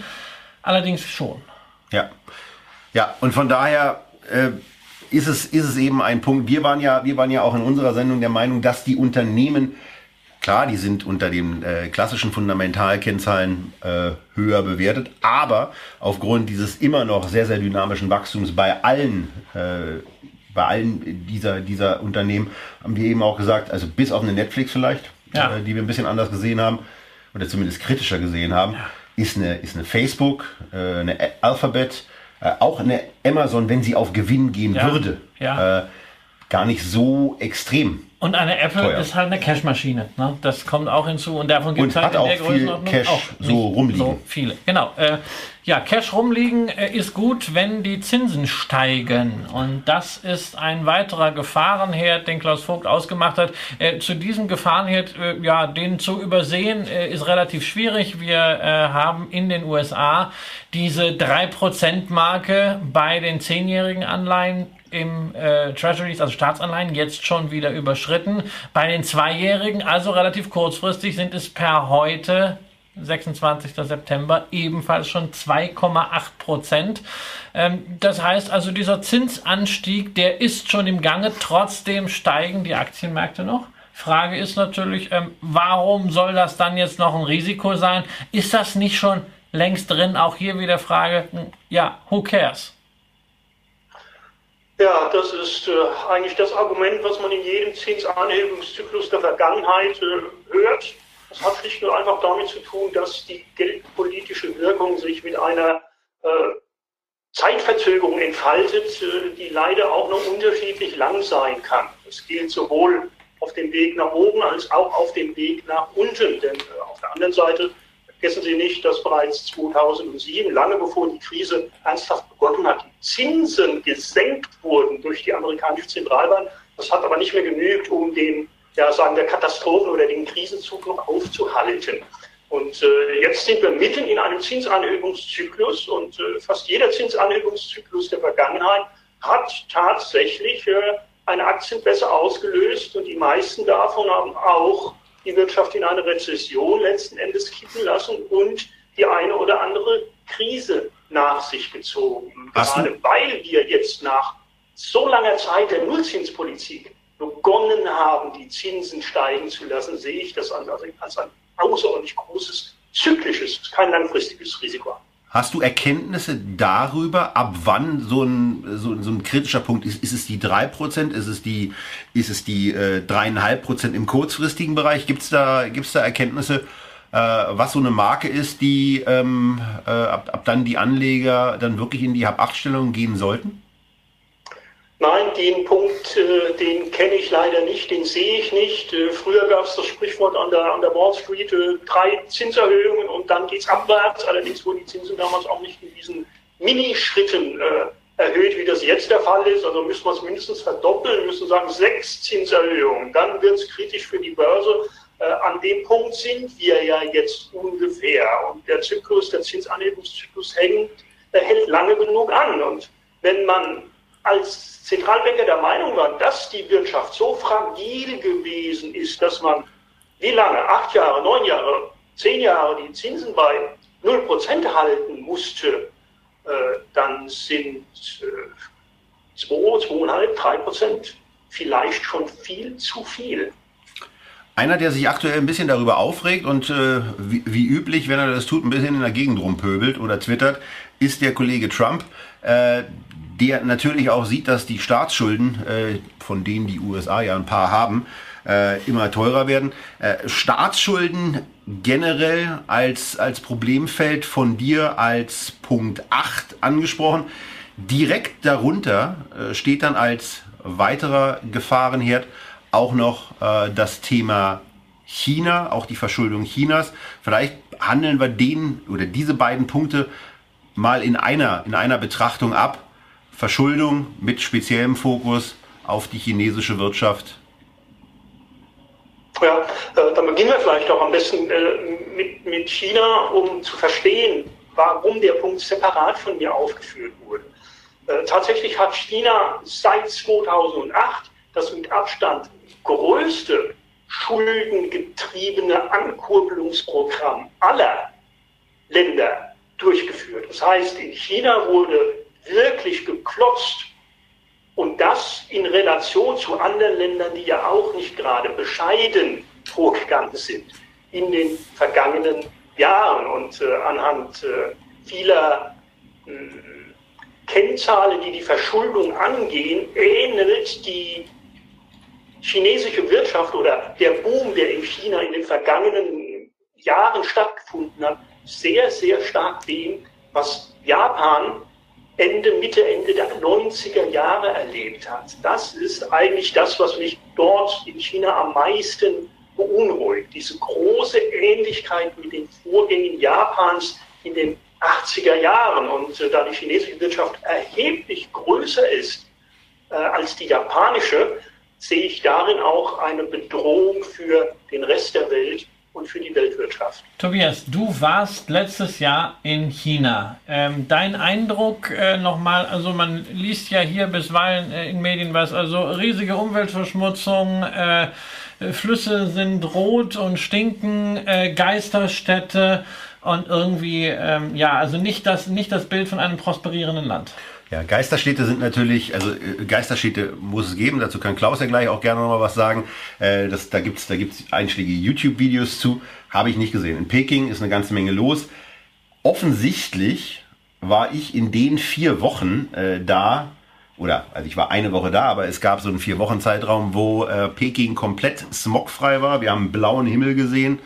allerdings schon. Ja, ja, und von daher äh, ist es, ist es eben ein Punkt. Wir waren ja, wir waren ja auch in unserer Sendung der Meinung, dass die Unternehmen Klar, die sind unter den äh, klassischen Fundamentalkennzahlen äh, höher bewertet, aber aufgrund dieses immer noch sehr, sehr dynamischen Wachstums bei allen, äh, bei allen dieser, dieser Unternehmen haben wir eben auch gesagt, also bis auf eine Netflix vielleicht, ja. äh, die wir ein bisschen anders gesehen haben oder zumindest kritischer gesehen haben, ja. ist, eine, ist eine Facebook, äh, eine Alphabet, äh, auch eine Amazon, wenn sie auf Gewinn gehen ja. würde. Ja. Äh, gar nicht so extrem. Und eine Apple Teuer. ist halt eine Cashmaschine. Ne? Das kommt auch hinzu. Und davon gibt es halt hat auch in der viel Cash auch so rumliegen. So viele. Genau. Äh, ja, Cash rumliegen äh, ist gut, wenn die Zinsen steigen. Und das ist ein weiterer Gefahrenherd, den Klaus Vogt ausgemacht hat. Äh, zu diesem Gefahrenherd, äh, ja, den zu übersehen, äh, ist relativ schwierig. Wir haben in den USA diese 3%-Marke bei den zehnjährigen Anleihen im äh, Treasuries, also Staatsanleihen, jetzt schon wieder überschritten. Bei den Zweijährigen, also relativ kurzfristig, sind es per heute 26. September ebenfalls schon 2,8 Prozent. Ähm, das heißt also, dieser Zinsanstieg, der ist schon im Gange. Trotzdem steigen die Aktienmärkte noch. Frage ist natürlich, ähm, warum soll das dann jetzt noch ein Risiko sein? Ist das nicht schon längst drin? Auch hier wieder Frage, hm, ja, who cares? Ja, das ist äh, eigentlich das Argument, was man in jedem Zinsanhebungszyklus der Vergangenheit äh, hört. Das hat schlicht und einfach damit zu tun, dass die geldpolitische Wirkung sich mit einer äh, Zeitverzögerung entfaltet, äh, die leider auch noch unterschiedlich lang sein kann. Das gilt sowohl auf dem Weg nach oben als auch auf dem Weg nach unten. Denn äh, auf der anderen Seite vergessen Sie nicht, dass bereits 2007, lange bevor die Krise ernsthaft begonnen hat, die Zinsen gesenkt wurden durch die amerikanische Zentralbank. Das hat aber nicht mehr genügt, um den, ja, sagen wir, Katastrophen oder den Krisenzug noch aufzuhalten. Und äh, jetzt sind wir mitten in einem Zinsanhebungszyklus und äh, fast jeder Zinsanhebungszyklus der Vergangenheit hat tatsächlich äh, eine Aktien besser ausgelöst und die meisten davon haben auch die Wirtschaft in eine Rezession letzten Endes kippen lassen und die eine oder andere Krise nach sich gezogen. Du- Gerade weil wir jetzt nach so langer Zeit der Nullzinspolitik begonnen haben, die Zinsen steigen zu lassen, sehe ich das als, als ein außerordentlich großes zyklisches, kein langfristiges Risiko an. Hast du Erkenntnisse darüber, ab wann so ein, so, so ein kritischer Punkt ist? Ist es die 3%? Ist es die, ist es die äh, 3,5% im kurzfristigen Bereich? Gibt es da, gibt's da Erkenntnisse, äh, was so eine Marke ist, die ähm, äh, ab, ab dann die Anleger dann wirklich in die Hab-8-Stellung gehen sollten? Nein, den Punkt, äh, den kenne ich leider nicht, den sehe ich nicht. Äh, früher gab es das Sprichwort an der, an der Wall Street, äh, drei Zinserhöhungen und dann geht's abwärts. Allerdings wurden die Zinsen damals auch nicht in diesen Minischritten erhöht, wie das jetzt der Fall ist. Also müssen wir es mindestens verdoppeln, müssen sagen sechs Zinserhöhungen. Dann wird es kritisch für die Börse. An dem Punkt sind wir ja jetzt ungefähr. Und der Zyklus, der Zinsanhebungszyklus hängt, hält lange genug an. Und wenn man als Zentralbanker der Meinung war, dass die Wirtschaft so fragil gewesen ist, dass man wie lange, acht Jahre, neun Jahre, zehn Jahre die Zinsen bei 0% halten musste, äh, dann sind äh, 2, 2,5, 3 Prozent vielleicht schon viel zu viel. Einer, der sich aktuell ein bisschen darüber aufregt und äh, wie, wie üblich, wenn er das tut, ein bisschen in der Gegend rumpöbelt oder twittert, ist der Kollege Trump, äh, der natürlich auch sieht, dass die Staatsschulden, äh, von denen die USA ja ein paar haben, äh, immer teurer werden. Äh, Staatsschulden generell als, als Problemfeld von dir als Punkt 8 angesprochen. Direkt darunter äh, steht dann als weiterer Gefahrenherd auch noch äh, das Thema China, auch die Verschuldung Chinas. Vielleicht handeln wir den oder diese beiden Punkte mal in einer, in einer Betrachtung ab. Verschuldung mit speziellem Fokus auf die chinesische Wirtschaft. Ja, äh, dann beginnen wir vielleicht auch am besten äh, mit, mit China, um zu verstehen, warum der Punkt separat von mir aufgeführt wurde. Äh, tatsächlich hat China seit 2008 das mit Abstand größte schuldengetriebene Ankurbelungsprogramm aller Länder durchgeführt. Das heißt, in China wurde wirklich geklotzt und das in Relation zu anderen Ländern, die ja auch nicht gerade bescheiden vorgegangen sind in den vergangenen Jahren. Und äh, anhand äh, vieler äh, Kennzahlen, die die Verschuldung angehen, ähnelt die chinesische Wirtschaft oder der Boom, der in China in den vergangenen Jahren stattgefunden hat, sehr, sehr stark dem, was Japan Ende, Mitte, Ende der 90er Jahre erlebt hat. Das ist eigentlich das, was mich dort in China am meisten beunruhigt. Diese große Ähnlichkeit mit den Vorgängen Japans in den 80er Jahren. Und äh, da die chinesische Wirtschaft erheblich größer ist äh, als die japanische, sehe ich darin auch eine Bedrohung für den Rest der Welt und für die Weltwirtschaft. Tobias, du warst letztes Jahr in China. Ähm, dein Eindruck äh, nochmal, also man liest ja hier bisweilen äh, in Medien was, also riesige Umweltverschmutzung, äh, Flüsse sind rot und stinken, äh, Geisterstädte und irgendwie, ähm, ja, also nicht das, nicht das Bild von einem prosperierenden Land. Ja, Geisterstädte sind natürlich, also äh, Geisterstädte muss es geben, dazu kann Klaus ja gleich auch gerne nochmal was sagen. Äh, das, da gibt's da gibt's einschlägige YouTube-Videos zu, habe ich nicht gesehen. In Peking ist eine ganze Menge los. Offensichtlich war ich in den vier Wochen äh, da, oder also ich war eine Woche da, aber es gab so einen vier Wochen Zeitraum, wo äh, Peking komplett smogfrei war. Wir haben blauen Himmel gesehen.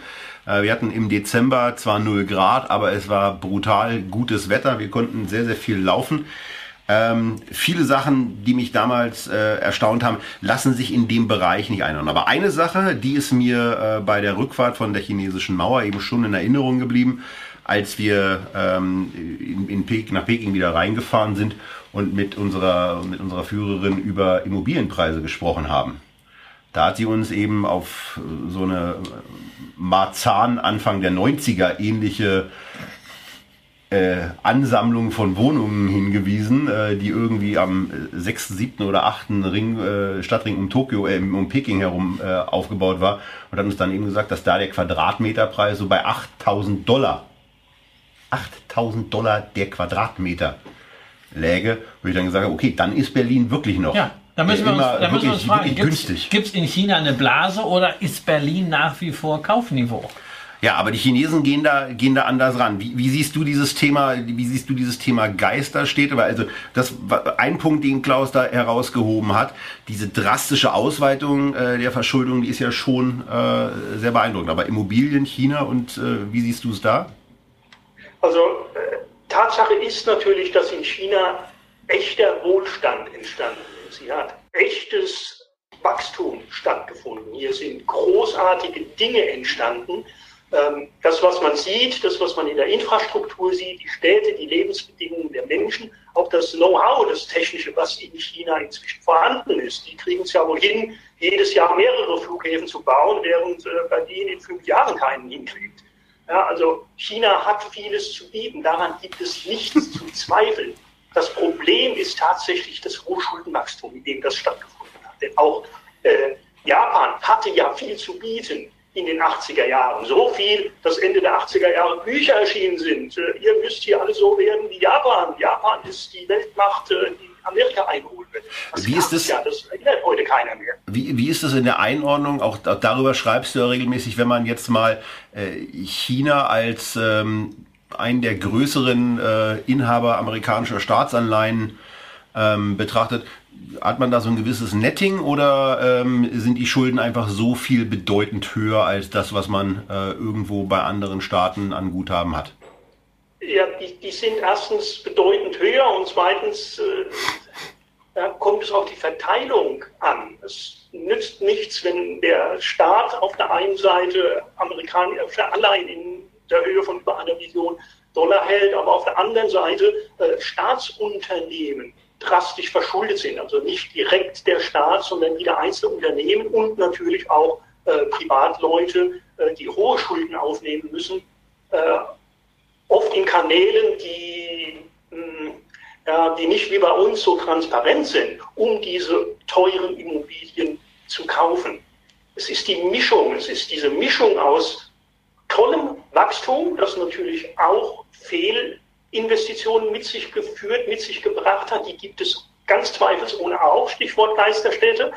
Äh, wir hatten im Dezember zwar 0 Grad, aber es war brutal gutes Wetter. Wir konnten sehr, sehr viel laufen. Ähm, viele Sachen, die mich damals äh, erstaunt haben, lassen sich in dem Bereich nicht einordnen. Aber eine Sache, die ist mir äh, bei der Rückfahrt von der chinesischen Mauer eben schon in Erinnerung geblieben, als wir ähm, in, in Peking, nach Peking wieder reingefahren sind und mit unserer, mit unserer Führerin über Immobilienpreise gesprochen haben. Da hat sie uns eben auf so eine Marzahn Anfang der 90er ähnliche äh, Ansammlung von Wohnungen hingewiesen, äh, die irgendwie am 6., 7. oder 8. Ring, äh, Stadtring um Tokio, äh, um Peking herum äh, aufgebaut war und hat uns dann eben gesagt, dass da der Quadratmeterpreis so bei 8000 Dollar, 8000 Dollar der Quadratmeter läge, wo ich dann gesagt habe, okay, dann ist Berlin wirklich noch. Ja. Da müssen, wir uns, da müssen wir uns fragen, gibt es in China eine Blase oder ist Berlin nach wie vor Kaufniveau? Ja, aber die Chinesen gehen da, gehen da anders ran. Wie, wie siehst du dieses Thema, wie siehst du dieses Thema Geisterstädte? Weil also das ein Punkt, den Klaus da herausgehoben hat, diese drastische Ausweitung äh, der Verschuldung, die ist ja schon äh, sehr beeindruckend. Aber Immobilien, China und äh, wie siehst du es da? Also äh, Tatsache ist natürlich, dass in China echter Wohlstand entstanden ist. Sie hat echtes Wachstum stattgefunden. Hier sind großartige Dinge entstanden das, was man sieht, das, was man in der Infrastruktur sieht, die Städte, die Lebensbedingungen der Menschen, auch das Know-how, das Technische, was in China inzwischen vorhanden ist. Die kriegen es ja wohl hin, jedes Jahr mehrere Flughäfen zu bauen, während äh, Berlin in fünf Jahren keinen hinkriegt. Ja, also China hat vieles zu bieten, daran gibt es nichts zu zweifeln. Das Problem ist tatsächlich das Hochschuldenwachstum, in dem das stattgefunden hat. Denn auch äh, Japan hatte ja viel zu bieten in den 80er Jahren. So viel, dass Ende der 80er Jahre Bücher erschienen sind. Äh, ihr müsst hier alle so werden wie Japan. Japan ist die Weltmacht, äh, die Amerika einholen wird. Das wie ist das? Ja, das erinnert heute keiner mehr. Wie, wie ist das in der Einordnung? Auch, auch darüber schreibst du ja regelmäßig, wenn man jetzt mal äh, China als ähm, einen der größeren äh, Inhaber amerikanischer Staatsanleihen ähm, betrachtet hat man da so ein gewisses Netting oder ähm, sind die Schulden einfach so viel bedeutend höher als das, was man äh, irgendwo bei anderen Staaten an Guthaben hat? Ja, die, die sind erstens bedeutend höher und zweitens äh, kommt es auf die Verteilung an. Es nützt nichts, wenn der Staat auf der einen Seite amerikanische Anleihen in der Höhe von über einer Million Dollar hält, aber auf der anderen Seite äh, Staatsunternehmen drastisch verschuldet sind. Also nicht direkt der Staat, sondern wieder einzelne Unternehmen und natürlich auch äh, Privatleute, äh, die hohe Schulden aufnehmen müssen. Äh, oft in Kanälen, die, mh, hm, ja, die nicht wie bei uns so transparent sind, um diese teuren Immobilien zu kaufen. Es ist die Mischung, es ist diese Mischung aus tollem Wachstum, das natürlich auch Fehl Investitionen mit sich geführt, mit sich gebracht hat. Die gibt es ganz zweifelsohne auch, Stichwort Geisterstädte.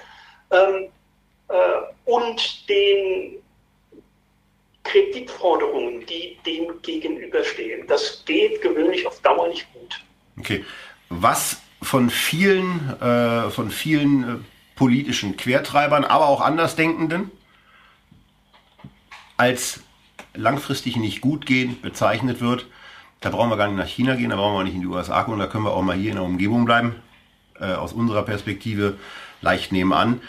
Ähm, äh, und den Kreditforderungen, die dem gegenüberstehen. Das geht gewöhnlich auf Dauer nicht gut. Okay. Was von vielen, äh, von vielen äh, politischen Quertreibern, aber auch Andersdenkenden als langfristig nicht gut gehen bezeichnet wird, Da brauchen wir gar nicht nach China gehen, da brauchen wir nicht in die USA gucken, da können wir auch mal hier in der Umgebung bleiben. Äh, aus unserer Perspektive leicht nebenan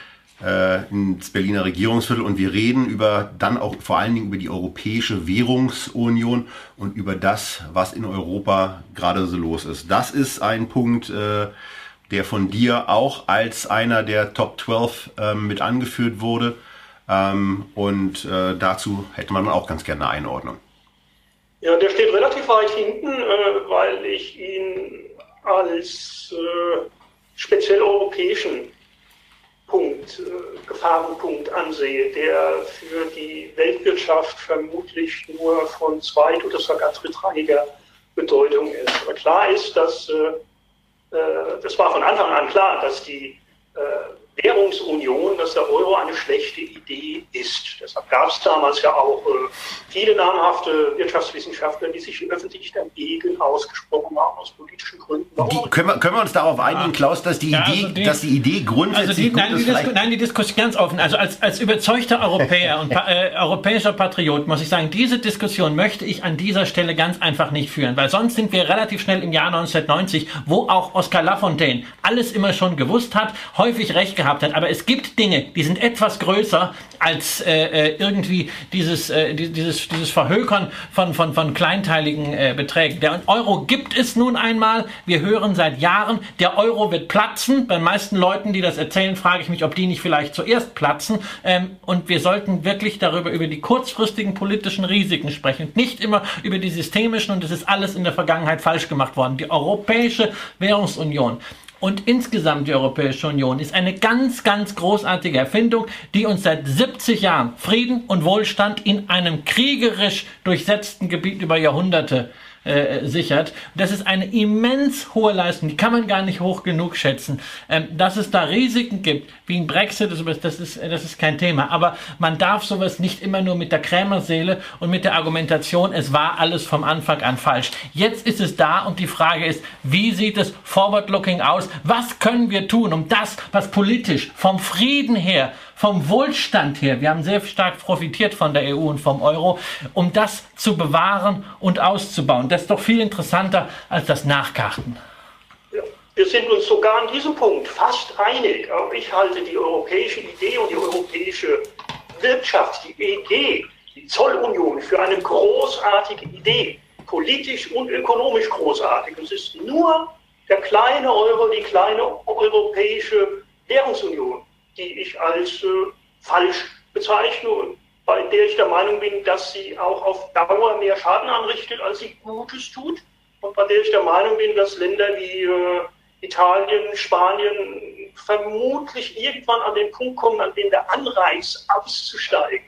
äh, ins Berliner Regierungsviertel und wir reden über dann auch vor allen Dingen über die Europäische Währungsunion und über das, was in Europa gerade so los ist. Das ist ein Punkt, äh, der von dir auch als einer der Top 12 äh, mit angeführt wurde. Ähm, und äh, dazu hätte man auch ganz gerne eine Einordnung. Ja, der steht relativ weit hinten, äh, weil ich ihn als äh, speziell europäischen Punkt, äh, Gefahrenpunkt ansehe, der für die Weltwirtschaft vermutlich nur von zweit- oder sogar drittrangiger Bedeutung ist. Aber klar ist, dass äh, äh, das war von Anfang an klar, dass die äh, Währungsunion, dass der Euro eine schlechte Idee ist. Deshalb gab es damals ja auch äh, viele namhafte Wirtschaftswissenschaftler, die sich öffentlich dagegen ausgesprochen haben, aus politischen Gründen. Die, können, wir, können wir uns darauf einigen, Klaus, dass die, ja, Idee, also die, dass die Idee grundsätzlich also die, nein, die Disku, nein, die Diskussion ganz offen. Also als, als überzeugter Europäer und äh, europäischer Patriot muss ich sagen, diese Diskussion möchte ich an dieser Stelle ganz einfach nicht führen, weil sonst sind wir relativ schnell im Jahr 1990, wo auch Oscar Lafontaine alles immer schon gewusst hat, häufig recht gehabt hat. Aber es gibt Dinge, die sind etwas größer als äh, äh irgendwie dieses, äh, dieses, dieses Verhökern von, von, von kleinteiligen äh, Beträgen. Der Euro gibt es nun einmal. Wir hören seit Jahren, der Euro wird platzen. Bei den meisten Leuten, die das erzählen, frage ich mich, ob die nicht vielleicht zuerst platzen. Ähm, und wir sollten wirklich darüber, über die kurzfristigen politischen Risiken sprechen. Nicht immer über die systemischen und es ist alles in der Vergangenheit falsch gemacht worden. Die Europäische Währungsunion und insgesamt die Europäische Union ist eine ganz, ganz großartige Erfindung, die uns seit 70 Jahren Frieden und Wohlstand in einem kriegerisch durchsetzten Gebiet über Jahrhunderte äh, sichert. Das ist eine immens hohe Leistung, die kann man gar nicht hoch genug schätzen. Ähm, dass es da Risiken gibt, wie ein Brexit, das ist, das ist kein Thema. Aber man darf sowas nicht immer nur mit der Krämerseele und mit der Argumentation, es war alles vom Anfang an falsch. Jetzt ist es da und die Frage ist, wie sieht es forward-looking aus? Was können wir tun, um das, was politisch vom Frieden her vom Wohlstand her, wir haben sehr stark profitiert von der EU und vom Euro, um das zu bewahren und auszubauen. Das ist doch viel interessanter als das Nachkarten. Wir sind uns sogar an diesem Punkt fast einig. Auch ich halte die europäische Idee und die europäische Wirtschaft, die EG, die Zollunion für eine großartige Idee, politisch und ökonomisch großartig. Es ist nur der kleine Euro, die kleine europäische Währungsunion, die ich als äh, falsch bezeichne und bei der ich der Meinung bin, dass sie auch auf Dauer mehr Schaden anrichtet, als sie Gutes tut. Und bei der ich der Meinung bin, dass Länder wie äh, Italien, Spanien vermutlich irgendwann an den Punkt kommen, an dem der Anreiz auszusteigen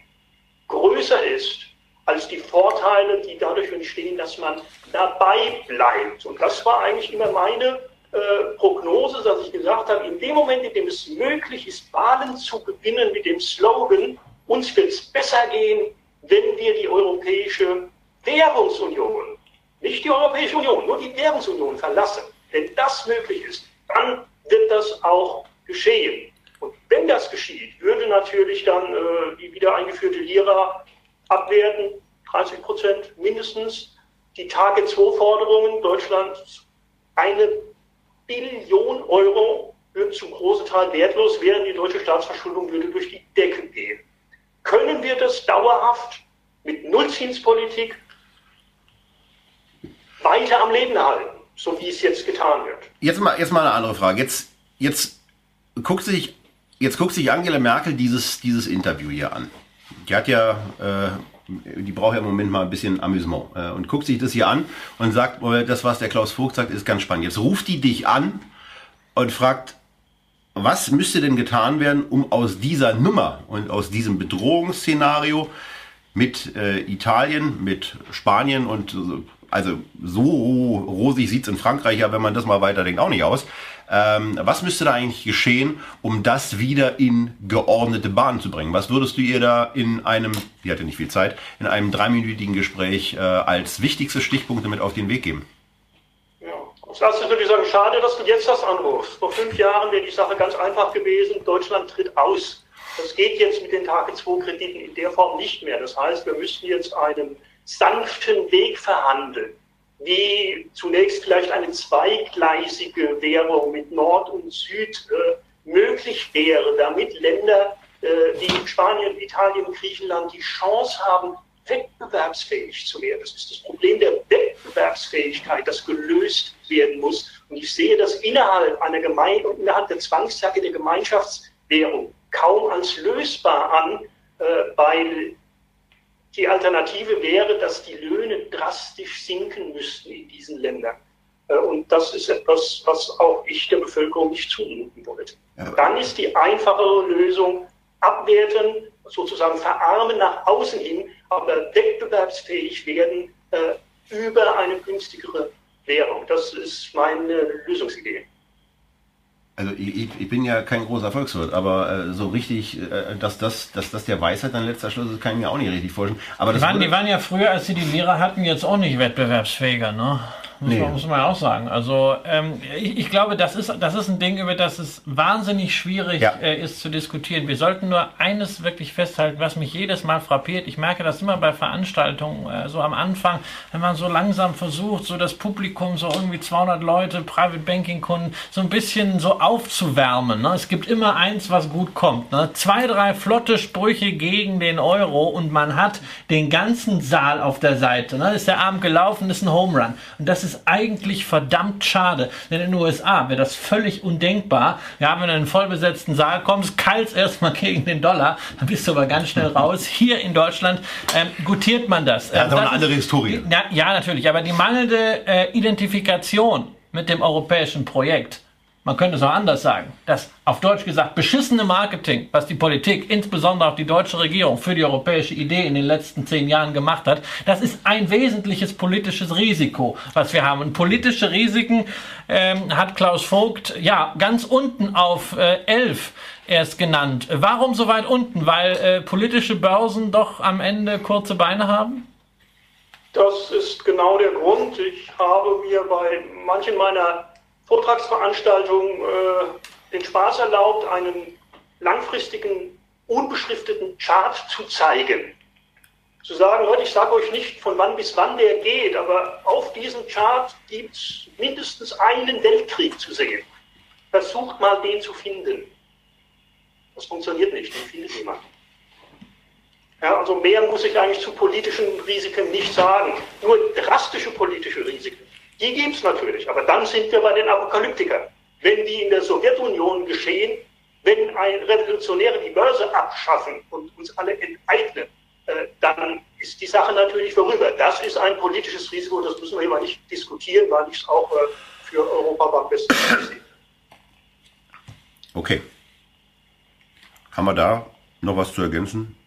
größer ist als die Vorteile, die dadurch entstehen, dass man dabei bleibt. Und das war eigentlich immer meine äh, Prognose, dass ich gesagt habe, in dem Moment, in dem es möglich ist, Wahlen zu gewinnen mit dem Slogan, uns wird es besser gehen, wenn wir die Europäische Währungsunion, nicht die Europäische Union, nur die Währungsunion verlassen. Wenn das möglich ist, dann wird das auch geschehen. Und wenn das geschieht, würde natürlich dann äh, die wieder eingeführte Lira abwerten, 30 Prozent mindestens. Die Tage 2 Forderungen Deutschlands eine Billion Euro würden zum großen Teil wertlos, während die deutsche Staatsverschuldung würde durch die Decke gehen. Können wir das dauerhaft mit Nullzinspolitik weiter am Leben halten, so wie es jetzt getan wird? Jetzt mal, jetzt mal eine andere Frage. Jetzt, jetzt, guckt sich, jetzt guckt sich Angela Merkel dieses, dieses Interview hier an. Die hat ja äh, die braucht ja im Moment mal ein bisschen Amüsement äh, und guckt sich das hier an und sagt, oh, das, was der Klaus Vogt sagt, ist ganz spannend. Jetzt ruft die dich an und fragt, was müsste denn getan werden, um aus dieser Nummer und aus diesem Bedrohungsszenario mit äh, Italien, mit Spanien und also so rosig sieht es in Frankreich ja, wenn man das mal weiterdenkt, auch nicht aus. Ähm, was müsste da eigentlich geschehen, um das wieder in geordnete Bahnen zu bringen? Was würdest du ihr da in einem, die hatte nicht viel Zeit, in einem dreiminütigen Gespräch äh, als wichtigste Stichpunkte mit auf den Weg geben? Ja, als erstes würde ich sagen, schade, dass du jetzt das anrufst. Vor fünf Jahren wäre die Sache ganz einfach gewesen, Deutschland tritt aus. Das geht jetzt mit den Tage 2 Krediten in der Form nicht mehr. Das heißt, wir müssen jetzt einen sanften Weg verhandeln. Wie zunächst vielleicht eine zweigleisige Währung mit Nord und Süd äh, möglich wäre, damit Länder äh, wie Spanien, Italien, Griechenland die Chance haben, wettbewerbsfähig zu werden. Das ist das Problem der Wettbewerbsfähigkeit, das gelöst werden muss. Und ich sehe das innerhalb einer Gemeinde innerhalb der Zwangsjacke der Gemeinschaftswährung kaum als lösbar an, äh, weil die Alternative wäre, dass die Löhne drastisch sinken müssten in diesen Ländern. Äh, und das ist etwas, was auch ich der Bevölkerung nicht zumuten wollte. Ja. Dann ist die einfachere Lösung abwerten, sozusagen verarmen nach außen hin, aber wettbewerbsfähig werden äh, über eine günstigere Währung. Das ist meine Lösungsidee. Also ich, ich, bin ja kein großer Volkswirt, aber äh, so richtig, äh, dass, das, dass das der Weisheit dann letzter Schluss ist, kann ich mir auch nicht richtig vorstellen. Aber die, waren, die waren ja früher, als sie die Lehrer hatten, jetzt auch nicht wettbewerbsfähiger, ne? Muss, nee. man, muss man auch sagen. Also ähm, ich, ich, glaube, das ist, das ist ein Ding, über das es wahnsinnig schwierig ja. äh, ist zu diskutieren. Wir sollten nur eines wirklich festhalten, was mich jedes Mal frappiert. Ich merke das immer bei Veranstaltungen, äh, so am Anfang, wenn man so langsam versucht, so das Publikum, so irgendwie 200 Leute, Private Banking Kunden, so ein bisschen so aufzuwärmen. Ne? Es gibt immer eins, was gut kommt. Ne? Zwei, drei flotte Sprüche gegen den Euro und man hat den ganzen Saal auf der Seite. Ne? Ist der Abend gelaufen, ist ein Home Run. Und das ist eigentlich verdammt schade. Denn in den USA wäre das völlig undenkbar. Ja, wenn du in einen vollbesetzten Saal kommst, kalt erstmal gegen den Dollar, dann bist du aber ganz schnell raus. Hier in Deutschland ähm, gutiert man das. Ja, das ist eine andere Historie. Ja, ja, natürlich. Aber die mangelnde äh, Identifikation mit dem europäischen Projekt man könnte es auch anders sagen, das auf Deutsch gesagt beschissene Marketing, was die Politik, insbesondere auch die deutsche Regierung für die europäische Idee in den letzten zehn Jahren gemacht hat, das ist ein wesentliches politisches Risiko, was wir haben. Und politische Risiken ähm, hat Klaus Vogt ja ganz unten auf äh, elf erst genannt. Warum so weit unten? Weil äh, politische Börsen doch am Ende kurze Beine haben? Das ist genau der Grund. Ich habe mir bei manchen meiner Vortragsveranstaltung äh, den Spaß erlaubt, einen langfristigen, unbeschrifteten Chart zu zeigen. Zu sagen, Leute, ich sage euch nicht, von wann bis wann der geht, aber auf diesem Chart gibt es mindestens einen Weltkrieg zu sehen. Versucht mal, den zu finden. Das funktioniert nicht, den findet niemand. Ja, also mehr muss ich eigentlich zu politischen Risiken nicht sagen. Nur drastische politische Risiken die gibt es natürlich, aber dann sind wir bei den Apokalyptikern. Wenn die in der Sowjetunion geschehen, wenn ein Revolutionäre die Börse abschaffen und uns alle enteignen, äh, dann ist die Sache natürlich vorüber. Das ist ein politisches Risiko, das müssen wir immer nicht diskutieren, weil ich es auch äh, für Europa am besten sehe. Okay. Haben wir da noch was zu ergänzen?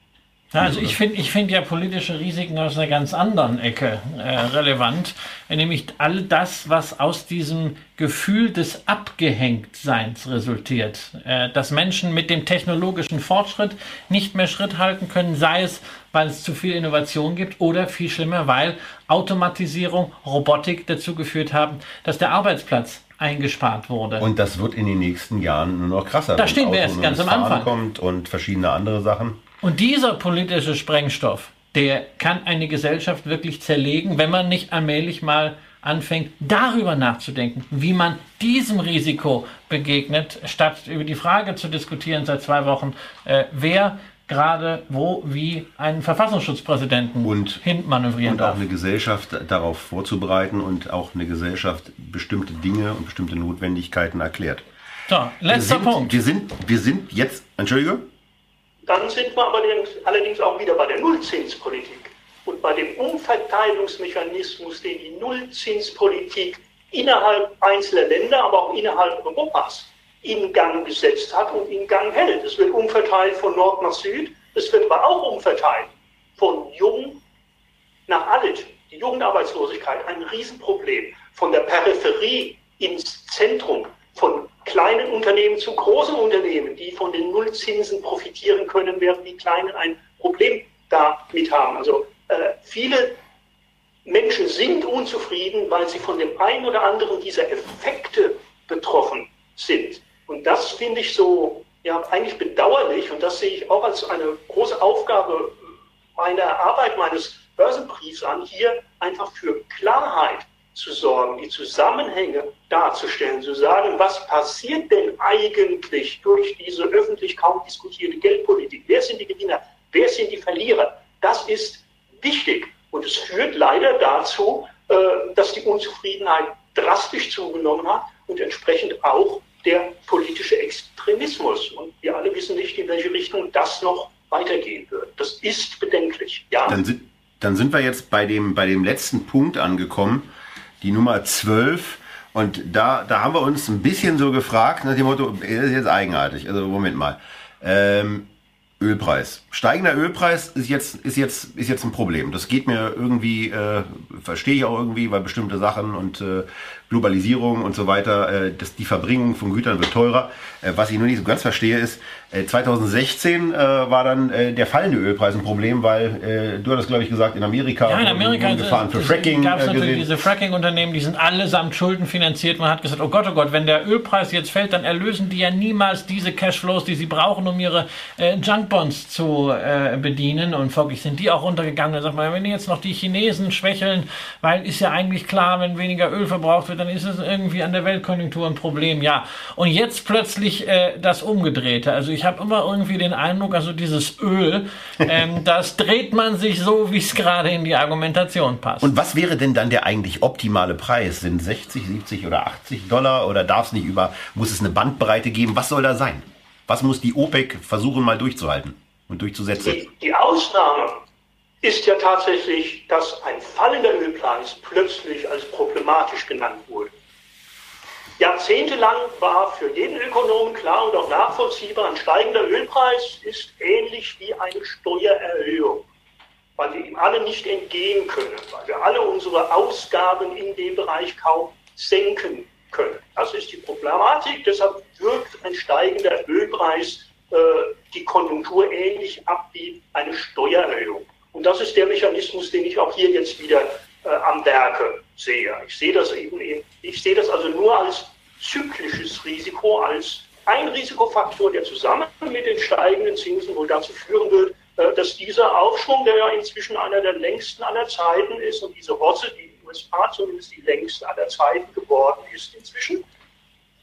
Also ich finde ich find ja politische Risiken aus einer ganz anderen Ecke äh, relevant, nämlich all das, was aus diesem Gefühl des Abgehängtseins resultiert, äh, dass Menschen mit dem technologischen Fortschritt nicht mehr Schritt halten können, sei es, weil es zu viel Innovation gibt oder viel schlimmer, weil Automatisierung, Robotik dazu geführt haben, dass der Arbeitsplatz eingespart wurde. Und das wird in den nächsten Jahren nur noch krasser. Da stehen wir erst ganz am Anfang. kommt und verschiedene andere Sachen. Und dieser politische Sprengstoff, der kann eine Gesellschaft wirklich zerlegen, wenn man nicht allmählich mal anfängt, darüber nachzudenken, wie man diesem Risiko begegnet, statt über die Frage zu diskutieren seit zwei Wochen, äh, wer gerade wo wie einen Verfassungsschutzpräsidenten und, hinmanövrieren und darf. auch eine Gesellschaft darauf vorzubereiten und auch eine Gesellschaft bestimmte Dinge und bestimmte Notwendigkeiten erklärt. So, letzter wir sind, Punkt. Wir sind, wir sind jetzt, Entschuldige? Dann sind wir aber allerdings auch wieder bei der Nullzinspolitik und bei dem Umverteilungsmechanismus, den die Nullzinspolitik innerhalb einzelner Länder, aber auch innerhalb Europas in Gang gesetzt hat und in Gang hält. Es wird umverteilt von Nord nach Süd, es wird aber auch umverteilt von jung nach alt. Die Jugendarbeitslosigkeit, ein Riesenproblem. Von der Peripherie ins Zentrum, von kleinen Unternehmen zu großen Unternehmen, die von den Nullzinsen profitieren können, während die Kleinen ein Problem damit haben. Also äh, viele Menschen sind unzufrieden, weil sie von dem einen oder anderen dieser Effekte betroffen sind. Und das finde ich so ja, eigentlich bedauerlich und das sehe ich auch als eine große Aufgabe meiner Arbeit, meines Börsenbriefs an, hier einfach für Klarheit zu sorgen, die Zusammenhänge darzustellen, zu sagen, was passiert denn eigentlich durch diese öffentlich kaum diskutierte Geldpolitik? Wer sind die Gewinner? Wer sind die Verlierer? Das ist wichtig. Und es führt leider dazu, äh, dass die Unzufriedenheit drastisch zugenommen hat und entsprechend auch der politische Extremismus. Und wir alle wissen nicht, in welche Richtung das noch weitergehen wird. Das ist bedenklich. Ja. Dann sind, dann sind wir jetzt bei dem, bei dem letzten Punkt angekommen, die Nummer 12. Und da, da haben wir uns ein bisschen so gefragt, nach dem Motto, das ist jetzt eigenartig. Also Moment mal. Ähm, Ölpreis. Steigender Ölpreis ist jetzt, ist jetzt, ist jetzt ein Problem. Das geht mir irgendwie, äh, verstehe ich auch irgendwie, weil bestimmte Sachen und äh, Globalisierung und so weiter, äh, das, die Verbringung von Gütern wird teurer. Äh, was ich nur nicht so ganz verstehe ist, äh, 2016 äh, war dann äh, der fallende Ölpreis ein Problem, weil äh, du hattest, glaube ich, gesagt, in Amerika, ja, in Amerika Gefahren für Fracking gab es äh, natürlich diese Fracking-Unternehmen, die sind allesamt schuldenfinanziert. Man hat gesagt, oh Gott, oh Gott, wenn der Ölpreis jetzt fällt, dann erlösen die ja niemals diese Cashflows, die sie brauchen, um ihre äh, Junkbonds zu äh, bedienen. Und folglich sind die auch runtergegangen. Da sagt man, wenn jetzt noch die Chinesen schwächeln, weil ist ja eigentlich klar, wenn weniger Öl verbraucht wird, dann ist es irgendwie an der Weltkonjunktur ein Problem. Ja, und jetzt plötzlich äh, das Umgedrehte. Also ich habe immer irgendwie den Eindruck, also dieses Öl, ähm, das dreht man sich so, wie es gerade in die Argumentation passt. Und was wäre denn dann der eigentlich optimale Preis? Sind 60, 70 oder 80 Dollar oder darf es nicht über, muss es eine Bandbreite geben? Was soll da sein? Was muss die OPEC versuchen mal durchzuhalten und durchzusetzen? Die, die Ausnahme ist ja tatsächlich, dass ein fallender Ölpreis plötzlich als problematisch genannt wurde. Jahrzehntelang war für jeden Ökonomen klar und auch nachvollziehbar, ein steigender Ölpreis ist ähnlich wie eine Steuererhöhung, weil wir ihm alle nicht entgehen können, weil wir alle unsere Ausgaben in dem Bereich kaum senken können. Das ist die Problematik. Deshalb wirkt ein steigender Ölpreis äh, die Konjunktur ähnlich ab wie eine Steuererhöhung. Und das ist der Mechanismus, den ich auch hier jetzt wieder äh, am Werke sehe. Ich sehe das eben, eben, ich sehe das also nur als zyklisches Risiko, als ein Risikofaktor, der zusammen mit den steigenden Zinsen wohl dazu führen wird, äh, dass dieser Aufschwung, der ja inzwischen einer der längsten aller Zeiten ist und diese Rosse, die in den USA zumindest die längste aller Zeiten geworden ist inzwischen,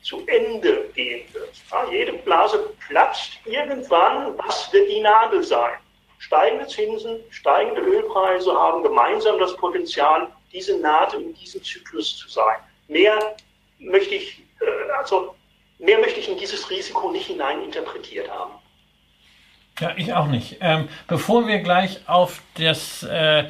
zu Ende gehen wird. Ja, jede Blase platzt irgendwann. Was wird die Nadel sein? Steigende Zinsen, steigende Ölpreise haben gemeinsam das Potenzial, diese Nadel in diesem Zyklus zu sein. Mehr möchte ich, äh, also mehr möchte ich in dieses Risiko nicht hineininterpretiert haben. Ja, ich auch nicht. Ähm, bevor wir gleich auf das äh,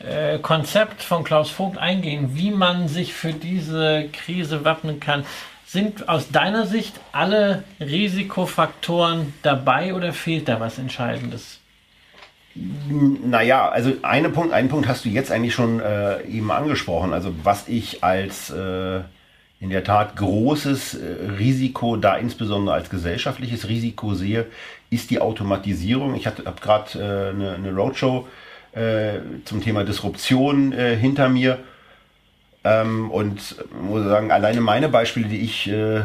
äh, Konzept von Klaus Vogt eingehen, wie man sich für diese Krise wappnen kann, sind aus deiner Sicht alle Risikofaktoren dabei oder fehlt da was Entscheidendes? Naja, also einen Punkt, einen Punkt hast du jetzt eigentlich schon äh, eben angesprochen. Also was ich als äh, in der Tat großes äh, Risiko, da insbesondere als gesellschaftliches Risiko sehe, ist die Automatisierung. Ich habe gerade äh, eine, eine Roadshow äh, zum Thema Disruption äh, hinter mir. Ähm, und muss sagen, alleine meine Beispiele, die ich äh,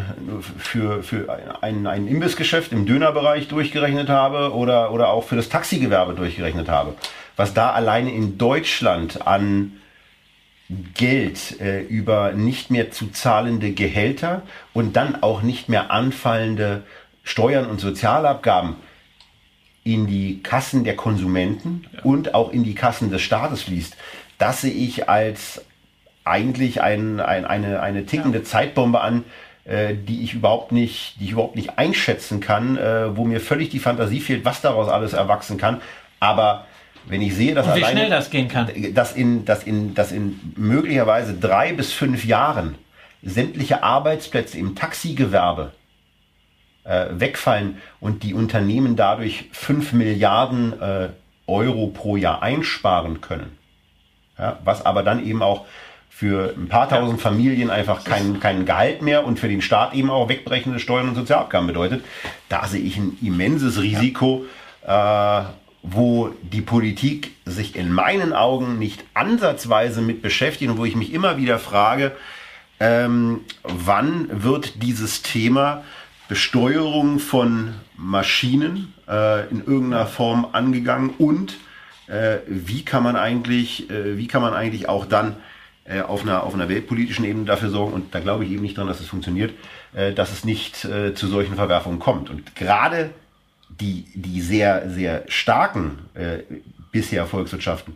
für, für ein, ein Imbissgeschäft im Dönerbereich durchgerechnet habe oder, oder auch für das Taxigewerbe durchgerechnet habe, was da alleine in Deutschland an Geld äh, über nicht mehr zu zahlende Gehälter und dann auch nicht mehr anfallende Steuern und Sozialabgaben in die Kassen der Konsumenten ja. und auch in die Kassen des Staates fließt, das sehe ich als eigentlich ein, ein, eine, eine tickende ja. Zeitbombe an, äh, die ich überhaupt nicht, die ich überhaupt nicht einschätzen kann, äh, wo mir völlig die Fantasie fehlt, was daraus alles erwachsen kann. Aber wenn ich sehe, dass Und wie alleine, schnell das gehen kann. dass in, dass in, dass in möglicherweise drei bis fünf Jahren sämtliche Arbeitsplätze im Taxigewerbe äh, wegfallen und die Unternehmen dadurch fünf Milliarden äh, Euro pro Jahr einsparen können. Ja, was aber dann eben auch für ein paar tausend Familien einfach kein, kein Gehalt mehr und für den Staat eben auch wegbrechende Steuern und Sozialabgaben bedeutet. Da sehe ich ein immenses Risiko, äh, wo die Politik sich in meinen Augen nicht ansatzweise mit beschäftigt und wo ich mich immer wieder frage, ähm, wann wird dieses Thema Besteuerung von Maschinen äh, in irgendeiner Form angegangen und äh, wie kann man eigentlich, äh, wie kann man eigentlich auch dann äh, auf, einer, auf einer weltpolitischen Ebene dafür sorgen, und da glaube ich eben nicht dran, dass es funktioniert, äh, dass es nicht äh, zu solchen Verwerfungen kommt. Und gerade die, die sehr, sehr starken äh, bisher Volkswirtschaften,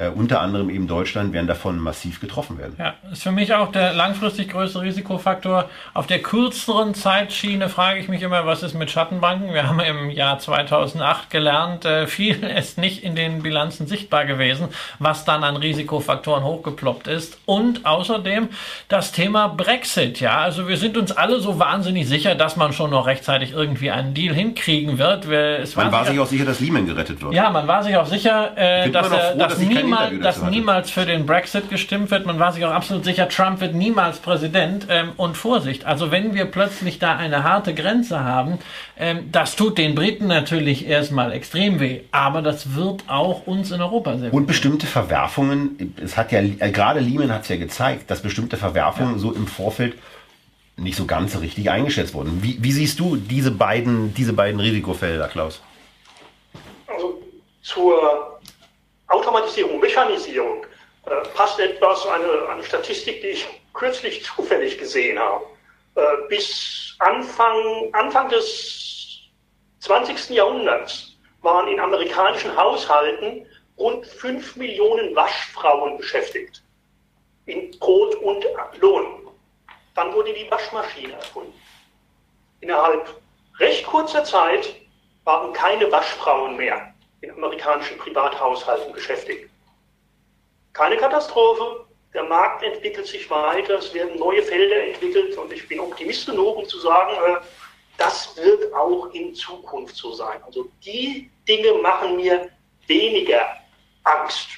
äh, unter anderem eben Deutschland, werden davon massiv getroffen werden. Ja, ist für mich auch der langfristig größte Risikofaktor. Auf der kürzeren Zeitschiene frage ich mich immer, was ist mit Schattenbanken? Wir haben im Jahr 2008 gelernt, äh, viel ist nicht in den Bilanzen sichtbar gewesen, was dann an Risikofaktoren hochgeploppt ist. Und außerdem das Thema Brexit. Ja, also wir sind uns alle so wahnsinnig sicher, dass man schon noch rechtzeitig irgendwie einen Deal hinkriegen wird. Wir, man war sich auch sicher, dass Lehman gerettet wird. Ja, man war sich auch sicher, äh, dass, froh, dass, dass niemals, dass niemals für den Brexit gestimmt wird. Man war sich auch absolut sicher, Trump wird niemals Präsident. Ähm, und Vorsicht, also wenn wir plötzlich da eine harte Grenze haben, ähm, das tut den Briten natürlich erstmal extrem weh. Aber das wird auch uns in Europa sehr Und bestimmte Verwerfungen, es hat ja, äh, gerade Lehman hat es ja gezeigt, dass bestimmte Verwerfungen ja. so im Vorfeld nicht so ganz richtig eingeschätzt wurden. Wie, wie siehst du diese beiden, diese beiden Risikofelder, Klaus? Also zur Automatisierung, Mechanisierung äh, passt etwas, eine, eine Statistik, die ich kürzlich zufällig gesehen habe. Äh, bis Anfang, Anfang des 20. Jahrhunderts waren in amerikanischen Haushalten rund 5 Millionen Waschfrauen beschäftigt. In Brot und Lohn. Dann wurde die Waschmaschine erfunden. Innerhalb recht kurzer Zeit waren keine Waschfrauen mehr in amerikanischen Privathaushalten beschäftigt. Keine Katastrophe, der Markt entwickelt sich weiter, es werden neue Felder entwickelt und ich bin Optimist genug, um zu sagen, äh, das wird auch in Zukunft so sein. Also die Dinge machen mir weniger Angst.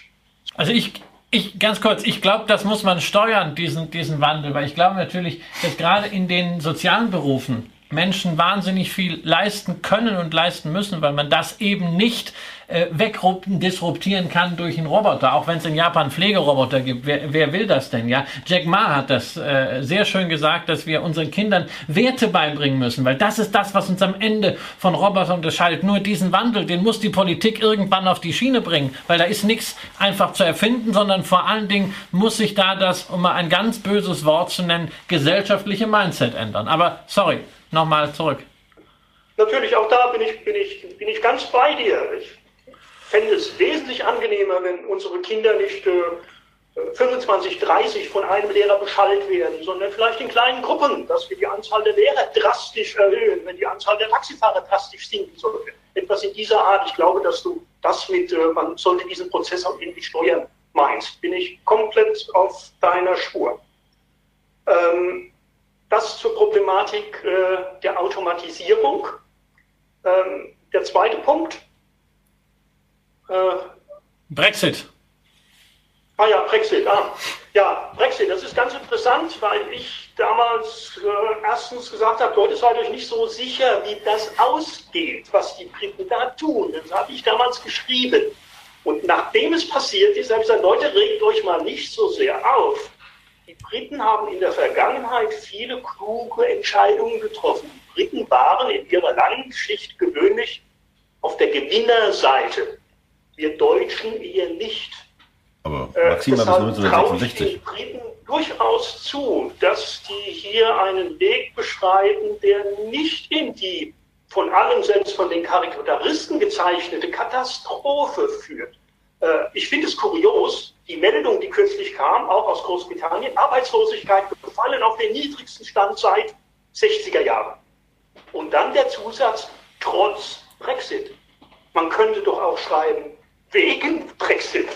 Also ich, ich ganz kurz, ich glaube, das muss man steuern, diesen, diesen Wandel, weil ich glaube natürlich, dass gerade in den sozialen Berufen Menschen wahnsinnig viel leisten können und leisten müssen, weil man das eben nicht äh, wegdisruptieren kann durch einen Roboter, auch wenn es in Japan Pflegeroboter gibt. Wer, wer will das denn? Ja, Jack Ma hat das äh, sehr schön gesagt, dass wir unseren Kindern Werte beibringen müssen, weil das ist das, was uns am Ende von Robotern unterscheidet. Nur diesen Wandel, den muss die Politik irgendwann auf die Schiene bringen, weil da ist nichts einfach zu erfinden, sondern vor allen Dingen muss sich da das, um mal ein ganz böses Wort zu nennen, gesellschaftliche Mindset ändern. Aber sorry, nochmal zurück. Natürlich, auch da bin ich, bin ich, bin ich ganz bei dir. Ich fände es wesentlich angenehmer, wenn unsere Kinder nicht äh, 25, 30 von einem Lehrer beschallt werden, sondern vielleicht in kleinen Gruppen, dass wir die Anzahl der Lehrer drastisch erhöhen, wenn die Anzahl der Taxifahrer drastisch sinken sollte. Etwas in dieser Art. Ich glaube, dass du das mit, äh, man sollte diesen Prozess auch irgendwie steuern, meinst. Bin ich komplett auf deiner Spur. Ähm, das zur Problematik äh, der Automatisierung. Ähm, der zweite Punkt. Äh, Brexit. Ah ja, Brexit. Ah. Ja, Brexit, das ist ganz interessant, weil ich damals äh, erstens gesagt habe, Leute, seid euch nicht so sicher, wie das ausgeht, was die Briten da tun. Das habe ich damals geschrieben. Und nachdem es passiert ist, habe ich gesagt, Leute, regt euch mal nicht so sehr auf. Die Briten haben in der Vergangenheit viele kluge Entscheidungen getroffen. Die Briten waren in ihrer langen Geschichte gewöhnlich auf der Gewinnerseite. Wir Deutschen eher nicht. Aber äh, Maxima bis 1966. Ich den Briten durchaus zu, dass die hier einen Weg beschreiten, der nicht in die von allen, selbst von den Karikaturisten gezeichnete Katastrophe führt. Äh, ich finde es kurios, die Meldung, die kürzlich kam, auch aus Großbritannien, Arbeitslosigkeit gefallen auf den niedrigsten Stand seit 60er Jahren. Und dann der Zusatz, trotz Brexit. Man könnte doch auch schreiben, wegen Brexit.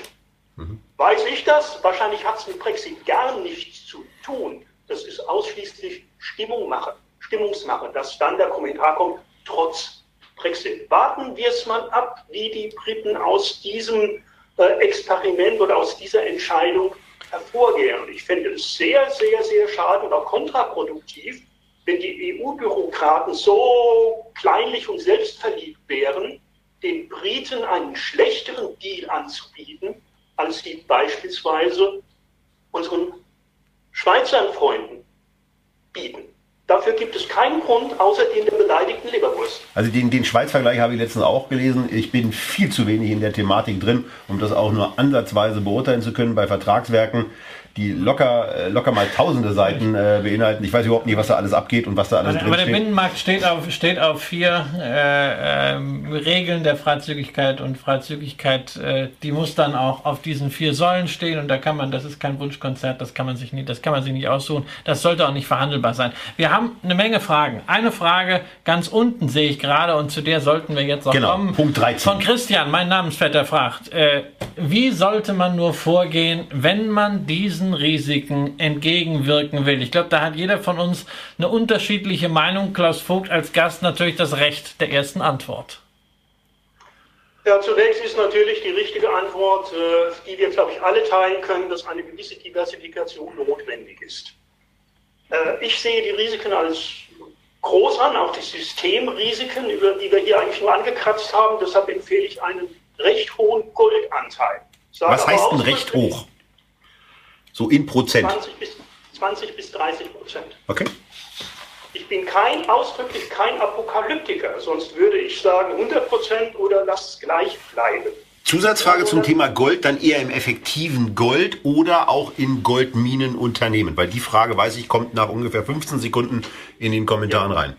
Mhm. Weiß ich das? Wahrscheinlich hat es mit Brexit gar nichts zu tun. Das ist ausschließlich Stimmungmache, Stimmungsmache, dass dann der Kommentar kommt, trotz Brexit. Warten wir es mal ab, wie die Briten aus diesem Experiment oder aus dieser Entscheidung hervorgehen. Und ich fände es sehr, sehr, sehr schade und auch kontraproduktiv, wenn die EU-Bürokraten so kleinlich und selbstverliebt wären, den Briten einen schlechteren Deal anzubieten, als sie beispielsweise unseren Schweizer Freunden bieten. Dafür gibt es keinen Grund, außer den der beleidigten Leberwurst. Also den, den Schweiz-Vergleich habe ich letztens auch gelesen. Ich bin viel zu wenig in der Thematik drin, um das auch nur ansatzweise beurteilen zu können bei Vertragswerken. Die locker, äh, locker mal tausende Seiten äh, beinhalten. Ich weiß überhaupt nicht, was da alles abgeht und was da alles aber, drin aber der. Binnenmarkt steht auf, steht auf vier äh, ähm, Regeln der Freizügigkeit und Freizügigkeit, äh, die muss dann auch auf diesen vier Säulen stehen und da kann man, das ist kein Wunschkonzert, das kann man sich nicht, das kann man sich nicht aussuchen, das sollte auch nicht verhandelbar sein. Wir haben eine Menge Fragen. Eine Frage ganz unten sehe ich gerade und zu der sollten wir jetzt auch Genau, kommen. Punkt 13. Von Christian, mein Namensvetter, fragt, äh, wie sollte man nur vorgehen, wenn man diesen Risiken entgegenwirken will? Ich glaube, da hat jeder von uns eine unterschiedliche Meinung. Klaus Vogt als Gast natürlich das Recht der ersten Antwort. Ja, zunächst ist natürlich die richtige Antwort, äh, die wir, glaube ich, alle teilen können, dass eine gewisse Diversifikation notwendig ist. Äh, ich sehe die Risiken als groß an, auch die Systemrisiken, über die wir hier eigentlich nur angekratzt haben. Deshalb empfehle ich einen recht hohen Goldanteil. Was heißt denn recht hoch? So in Prozent. 20 bis, 20 bis 30 Prozent. Okay. Ich bin kein, ausdrücklich kein Apokalyptiker, sonst würde ich sagen 100 Prozent oder lass es gleich bleiben. Zusatzfrage zum Thema Gold, dann eher im effektiven Gold oder auch in Goldminenunternehmen? Weil die Frage, weiß ich, kommt nach ungefähr 15 Sekunden in den Kommentaren rein.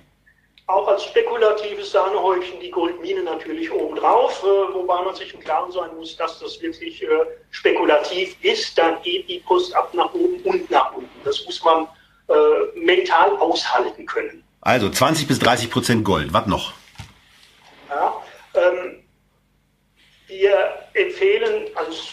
Auch als spekulatives Sahnehäubchen die Goldmine natürlich obendrauf, äh, wobei man sich im Klaren sein muss, dass das wirklich äh, spekulativ ist. Dann geht die Post ab nach oben und nach unten. Das muss man äh, mental aushalten können. Also 20 bis 30 Prozent Gold. Was noch? Ja, ähm, wir empfehlen als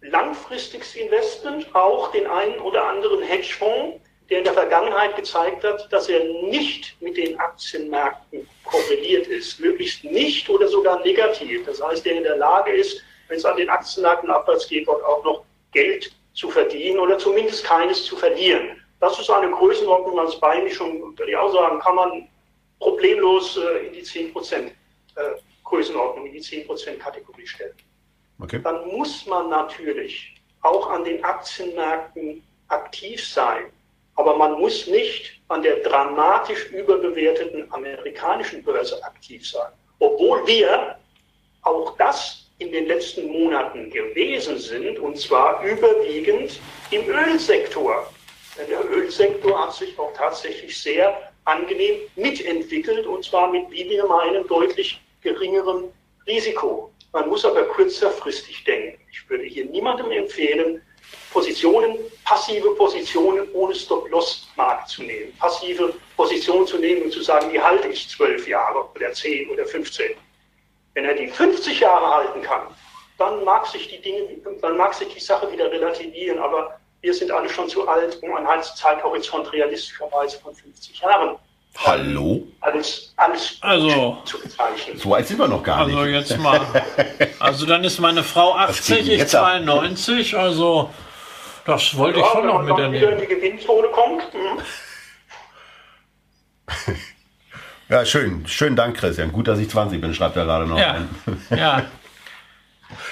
langfristiges Investment auch den einen oder anderen Hedgefonds, der in der Vergangenheit gezeigt hat, dass er nicht mit den Aktienmärkten korreliert ist, möglichst nicht oder sogar negativ. Das heißt, der in der Lage ist, wenn es an den Aktienmärkten abwärts geht, dort auch noch Geld zu verdienen oder zumindest keines zu verlieren. Das ist eine Größenordnung als Beimischung, würde ich auch sagen, kann man problemlos äh, in die 10 Prozent äh, Größenordnung, in die 10 Prozent Kategorie stellen. Okay. Dann muss man natürlich auch an den Aktienmärkten aktiv sein. Aber man muss nicht an der dramatisch überbewerteten amerikanischen Börse aktiv sein. Obwohl wir auch das in den letzten Monaten gewesen sind, und zwar überwiegend im Ölsektor. Denn der Ölsektor hat sich auch tatsächlich sehr angenehm mitentwickelt, und zwar mit, wie wir meinen, deutlich geringerem Risiko. Man muss aber kürzerfristig denken. Ich würde hier niemandem empfehlen, Positionen, passive Positionen ohne Stop-Loss-Markt zu nehmen. Passive Positionen zu nehmen und zu sagen, die halte ich zwölf Jahre oder zehn oder 15. Wenn er die 50 Jahre halten kann, dann mag sich die Dinge, dann mag sich die Sache wieder relativieren. Aber wir sind alle schon zu alt, um einen Zeithorizont realistischerweise von 50 Jahren Hallo? alles, alles Also- zu bezeichnen. So alt sind wir noch gar Also nicht. jetzt mal. Also dann ist meine Frau geht 80, denn ich jetzt ab? 92, also das wollte ich Ja, schon wenn noch man dann wieder in die Gewinnzone kommt, hm, Ja, schön. Schönen Dank, Christian. Gut, dass ich 20 bin, schreibt er gerade noch. Ja, ja.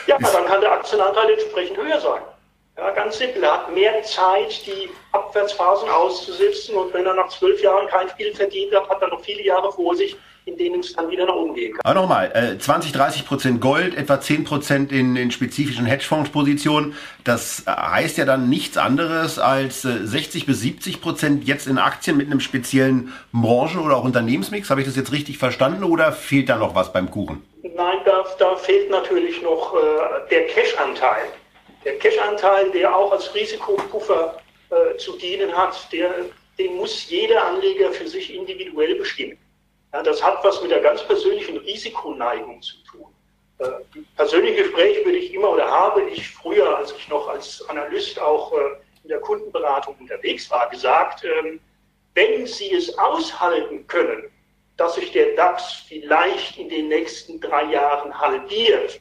Ja, dann kann der Aktienanteil entsprechend höher sein. Ja, ganz simpel. Er hat mehr Zeit, die Abwärtsphasen auszusitzen und wenn er nach zwölf Jahren kein viel verdient hat, hat er noch viele Jahre vor sich, in denen es dann wieder nach oben gehen kann. Aber nochmal, äh, 20, 30 Prozent Gold, etwa 10 Prozent in, in spezifischen Hedgefondspositionen. Das äh, heißt ja dann nichts anderes als äh, 60 bis 70 Prozent jetzt in Aktien mit einem speziellen Branchen- oder auch Unternehmensmix. Habe ich das jetzt richtig verstanden oder fehlt da noch was beim Kuchen? Nein, da, da fehlt natürlich noch äh, der Cash-Anteil. Der Cash-Anteil, der auch als Risikopuffer äh, zu dienen hat, der, den muss jeder Anleger für sich individuell bestimmen. Ja, das hat was mit der ganz persönlichen Risikoneigung zu tun. Äh, persönliche Gespräche würde ich immer oder habe ich früher, als ich noch als Analyst auch äh, in der Kundenberatung unterwegs war, gesagt, ähm, wenn Sie es aushalten können, dass sich der DAX vielleicht in den nächsten drei Jahren halbiert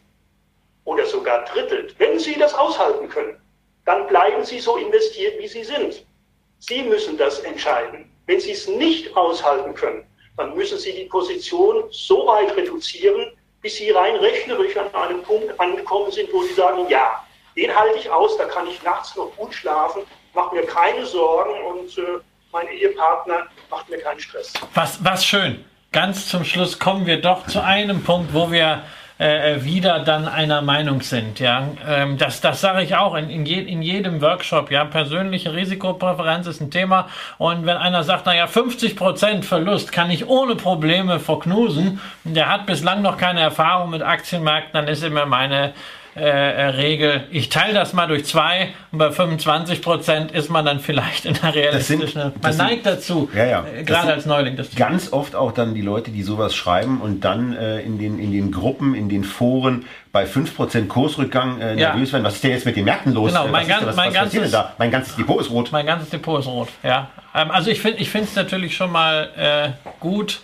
oder sogar drittelt, wenn Sie das aushalten können, dann bleiben Sie so investiert, wie Sie sind. Sie müssen das entscheiden. Wenn Sie es nicht aushalten können, dann müssen Sie die Position so weit reduzieren, bis Sie rein rechnerisch an einem Punkt angekommen sind, wo Sie sagen, ja, den halte ich aus, da kann ich nachts noch gut schlafen, mache mir keine Sorgen und äh, mein Ehepartner macht mir keinen Stress. Was, was schön. Ganz zum Schluss kommen wir doch zu einem Punkt, wo wir äh, wieder dann einer Meinung sind. Ja, ähm, das, das sage ich auch in, in, je, in jedem Workshop. Ja, persönliche Risikopräferenz ist ein Thema. Und wenn einer sagt, naja, 50 Prozent Verlust kann ich ohne Probleme verknusen, der hat bislang noch keine Erfahrung mit Aktienmärkten, dann ist immer meine äh, äh, Regel, ich teile das mal durch zwei und bei 25 Prozent ist man dann vielleicht in der realistischen. man neigt dazu, ja, ja. Äh, gerade als Neuling. Das ganz oft auch dann die Leute, die sowas schreiben und dann äh, in, den, in den Gruppen, in den Foren bei 5% Kursrückgang äh, ja. nervös werden. Was ist denn jetzt mit den Märkten los? Genau, mein, ganz, was, mein, was ganzes, da? mein ganzes Depot ist rot. Mein ganzes Depot ist rot, ja. Ähm, also ich finde es natürlich schon mal äh, gut,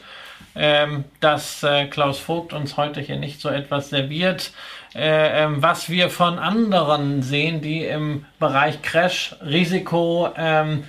ähm, dass Klaus Vogt uns heute hier nicht so etwas serviert, äh, ähm, was wir von anderen sehen, die im Bereich Crash, Risiko, ähm,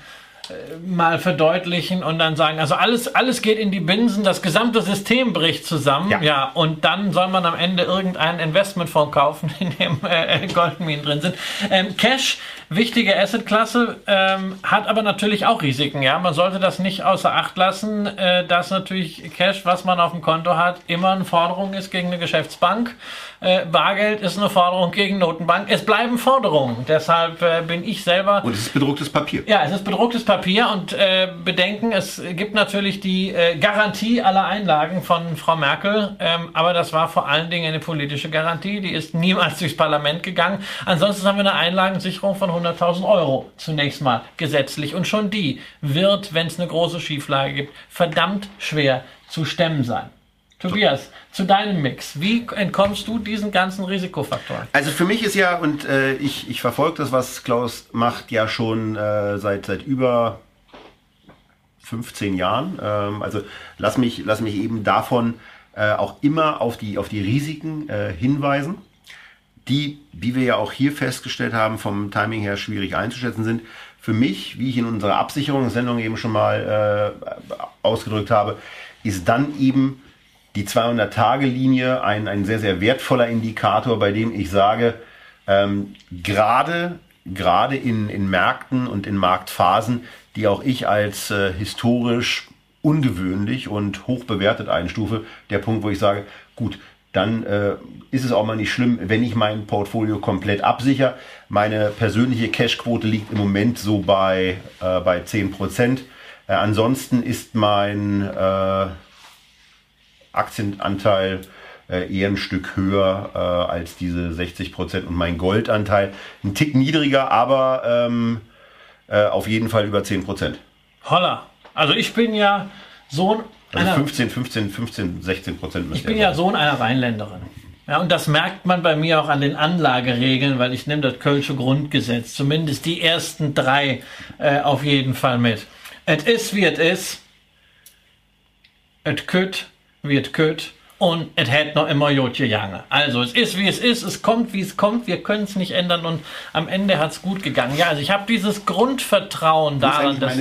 mal verdeutlichen und dann sagen, also alles, alles geht in die Binsen, das gesamte System bricht zusammen, ja, ja und dann soll man am Ende irgendeinen Investmentfonds kaufen, in dem äh, Goldminen drin sind. Ähm, Cash, wichtige Assetklasse, ähm, hat aber natürlich auch Risiken, ja, man sollte das nicht außer Acht lassen, äh, dass natürlich Cash, was man auf dem Konto hat, immer eine Forderung ist gegen eine Geschäftsbank. Äh, Bargeld ist eine Forderung gegen Notenbank. Es bleiben Forderungen. Deshalb äh, bin ich selber. Und es ist bedrucktes Papier. Ja, es ist bedrucktes Papier. Und äh, bedenken, es gibt natürlich die äh, Garantie aller Einlagen von Frau Merkel, ähm, aber das war vor allen Dingen eine politische Garantie, die ist niemals durchs Parlament gegangen. Ansonsten haben wir eine Einlagensicherung von 100.000 Euro zunächst mal gesetzlich und schon die wird, wenn es eine große Schieflage gibt, verdammt schwer zu stemmen sein. Tobias, zu deinem Mix. Wie entkommst du diesen ganzen Risikofaktoren? Also für mich ist ja, und äh, ich, ich verfolge das, was Klaus macht, ja schon äh, seit, seit über 15 Jahren. Ähm, also lass mich, lass mich eben davon äh, auch immer auf die, auf die Risiken äh, hinweisen, die, wie wir ja auch hier festgestellt haben, vom Timing her schwierig einzuschätzen sind. Für mich, wie ich in unserer Absicherungssendung eben schon mal äh, ausgedrückt habe, ist dann eben die 200-Tage-Linie ein, ein sehr, sehr wertvoller Indikator, bei dem ich sage, ähm, gerade gerade in, in Märkten und in Marktphasen, die auch ich als äh, historisch ungewöhnlich und hoch bewertet einstufe, der Punkt, wo ich sage, gut, dann äh, ist es auch mal nicht schlimm, wenn ich mein Portfolio komplett absichere. Meine persönliche Cashquote liegt im Moment so bei, äh, bei 10%. Äh, ansonsten ist mein äh, Aktienanteil äh, eher ein Stück höher äh, als diese 60 Prozent und mein Goldanteil ein Tick niedriger, aber ähm, äh, auf jeden Fall über 10 Prozent. Holla. Also ich bin ja Sohn also 15, 15, 15, 16 Prozent. Ich bin ja Sohn einer Rheinländerin. Ja, und das merkt man bei mir auch an den Anlageregeln, weil ich nehme das Kölsche Grundgesetz, zumindest die ersten drei äh, auf jeden Fall mit. Es ist, wie es ist. Es kütt, wird gut und es hätte noch immer Jotje Jange. Also es ist wie es ist, es kommt wie es kommt, wir können es nicht ändern und am Ende hat es gut gegangen. Ja, also ich habe dieses Grundvertrauen daran, dass,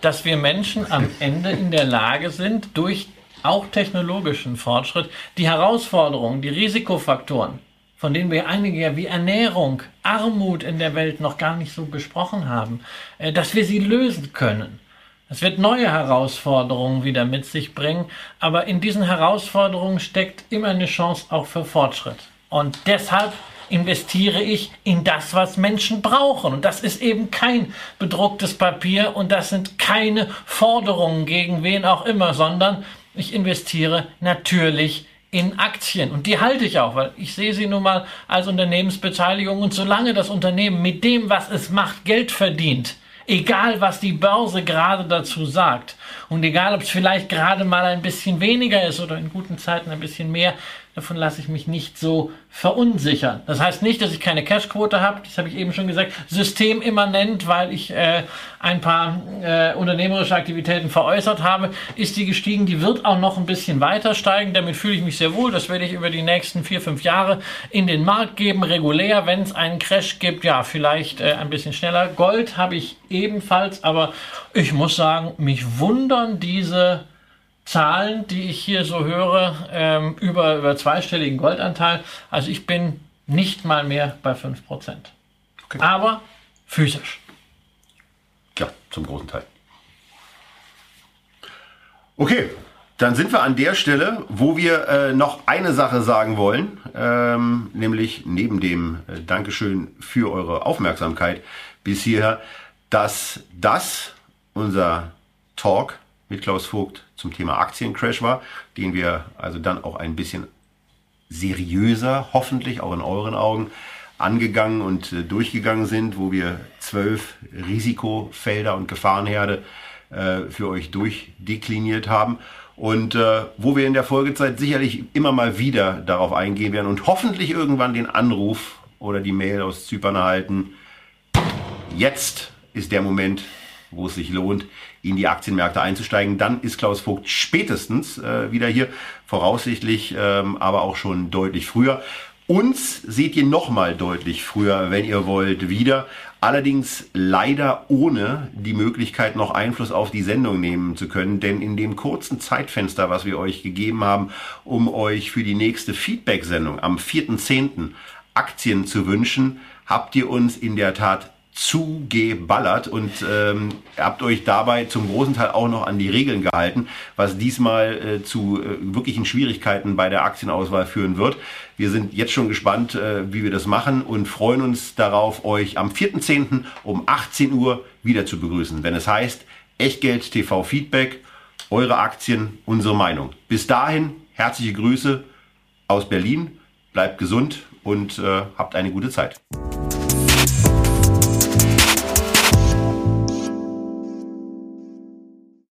dass wir Menschen am Ende in der Lage sind, durch auch technologischen Fortschritt, die Herausforderungen, die Risikofaktoren, von denen wir einige ja wie Ernährung, Armut in der Welt noch gar nicht so besprochen haben, äh, dass wir sie lösen können. Es wird neue Herausforderungen wieder mit sich bringen, aber in diesen Herausforderungen steckt immer eine Chance auch für Fortschritt. Und deshalb investiere ich in das, was Menschen brauchen. Und das ist eben kein bedrucktes Papier und das sind keine Forderungen gegen wen auch immer, sondern ich investiere natürlich in Aktien. Und die halte ich auch, weil ich sehe sie nun mal als Unternehmensbeteiligung. Und solange das Unternehmen mit dem, was es macht, Geld verdient, Egal, was die Börse gerade dazu sagt. Und egal, ob es vielleicht gerade mal ein bisschen weniger ist oder in guten Zeiten ein bisschen mehr, davon lasse ich mich nicht so verunsichern. Das heißt nicht, dass ich keine Cashquote habe, das habe ich eben schon gesagt, systemimmanent, weil ich äh, ein paar äh, unternehmerische Aktivitäten veräußert habe, ist die gestiegen, die wird auch noch ein bisschen weiter steigen, damit fühle ich mich sehr wohl, das werde ich über die nächsten vier, fünf Jahre in den Markt geben, regulär, wenn es einen Crash gibt, ja, vielleicht äh, ein bisschen schneller. Gold habe ich ebenfalls, aber ich muss sagen, mich wundern diese Zahlen, die ich hier so höre, ähm, über, über zweistelligen Goldanteil. Also ich bin nicht mal mehr bei 5%. Okay. Aber physisch. Ja, zum großen Teil. Okay, dann sind wir an der Stelle, wo wir äh, noch eine Sache sagen wollen, ähm, nämlich neben dem äh, Dankeschön für eure Aufmerksamkeit bis hierher, dass das unser Talk mit Klaus Vogt zum Thema Aktiencrash war, den wir also dann auch ein bisschen seriöser, hoffentlich auch in euren Augen, angegangen und äh, durchgegangen sind, wo wir zwölf Risikofelder und Gefahrenherde äh, für euch durchdekliniert haben und äh, wo wir in der Folgezeit sicherlich immer mal wieder darauf eingehen werden und hoffentlich irgendwann den Anruf oder die Mail aus Zypern erhalten. Jetzt ist der Moment, wo es sich lohnt, in die Aktienmärkte einzusteigen. Dann ist Klaus Vogt spätestens äh, wieder hier, voraussichtlich ähm, aber auch schon deutlich früher. Uns seht ihr nochmal deutlich früher, wenn ihr wollt, wieder. Allerdings leider ohne die Möglichkeit, noch Einfluss auf die Sendung nehmen zu können. Denn in dem kurzen Zeitfenster, was wir euch gegeben haben, um euch für die nächste Feedback-Sendung am 4.10. Aktien zu wünschen, habt ihr uns in der Tat zugeballert und ähm, habt euch dabei zum großen Teil auch noch an die Regeln gehalten, was diesmal äh, zu äh, wirklichen Schwierigkeiten bei der Aktienauswahl führen wird. Wir sind jetzt schon gespannt, äh, wie wir das machen und freuen uns darauf, euch am 4.10. um 18 Uhr wieder zu begrüßen, wenn es heißt Echtgeld TV Feedback, eure Aktien, unsere Meinung. Bis dahin herzliche Grüße aus Berlin, bleibt gesund und äh, habt eine gute Zeit.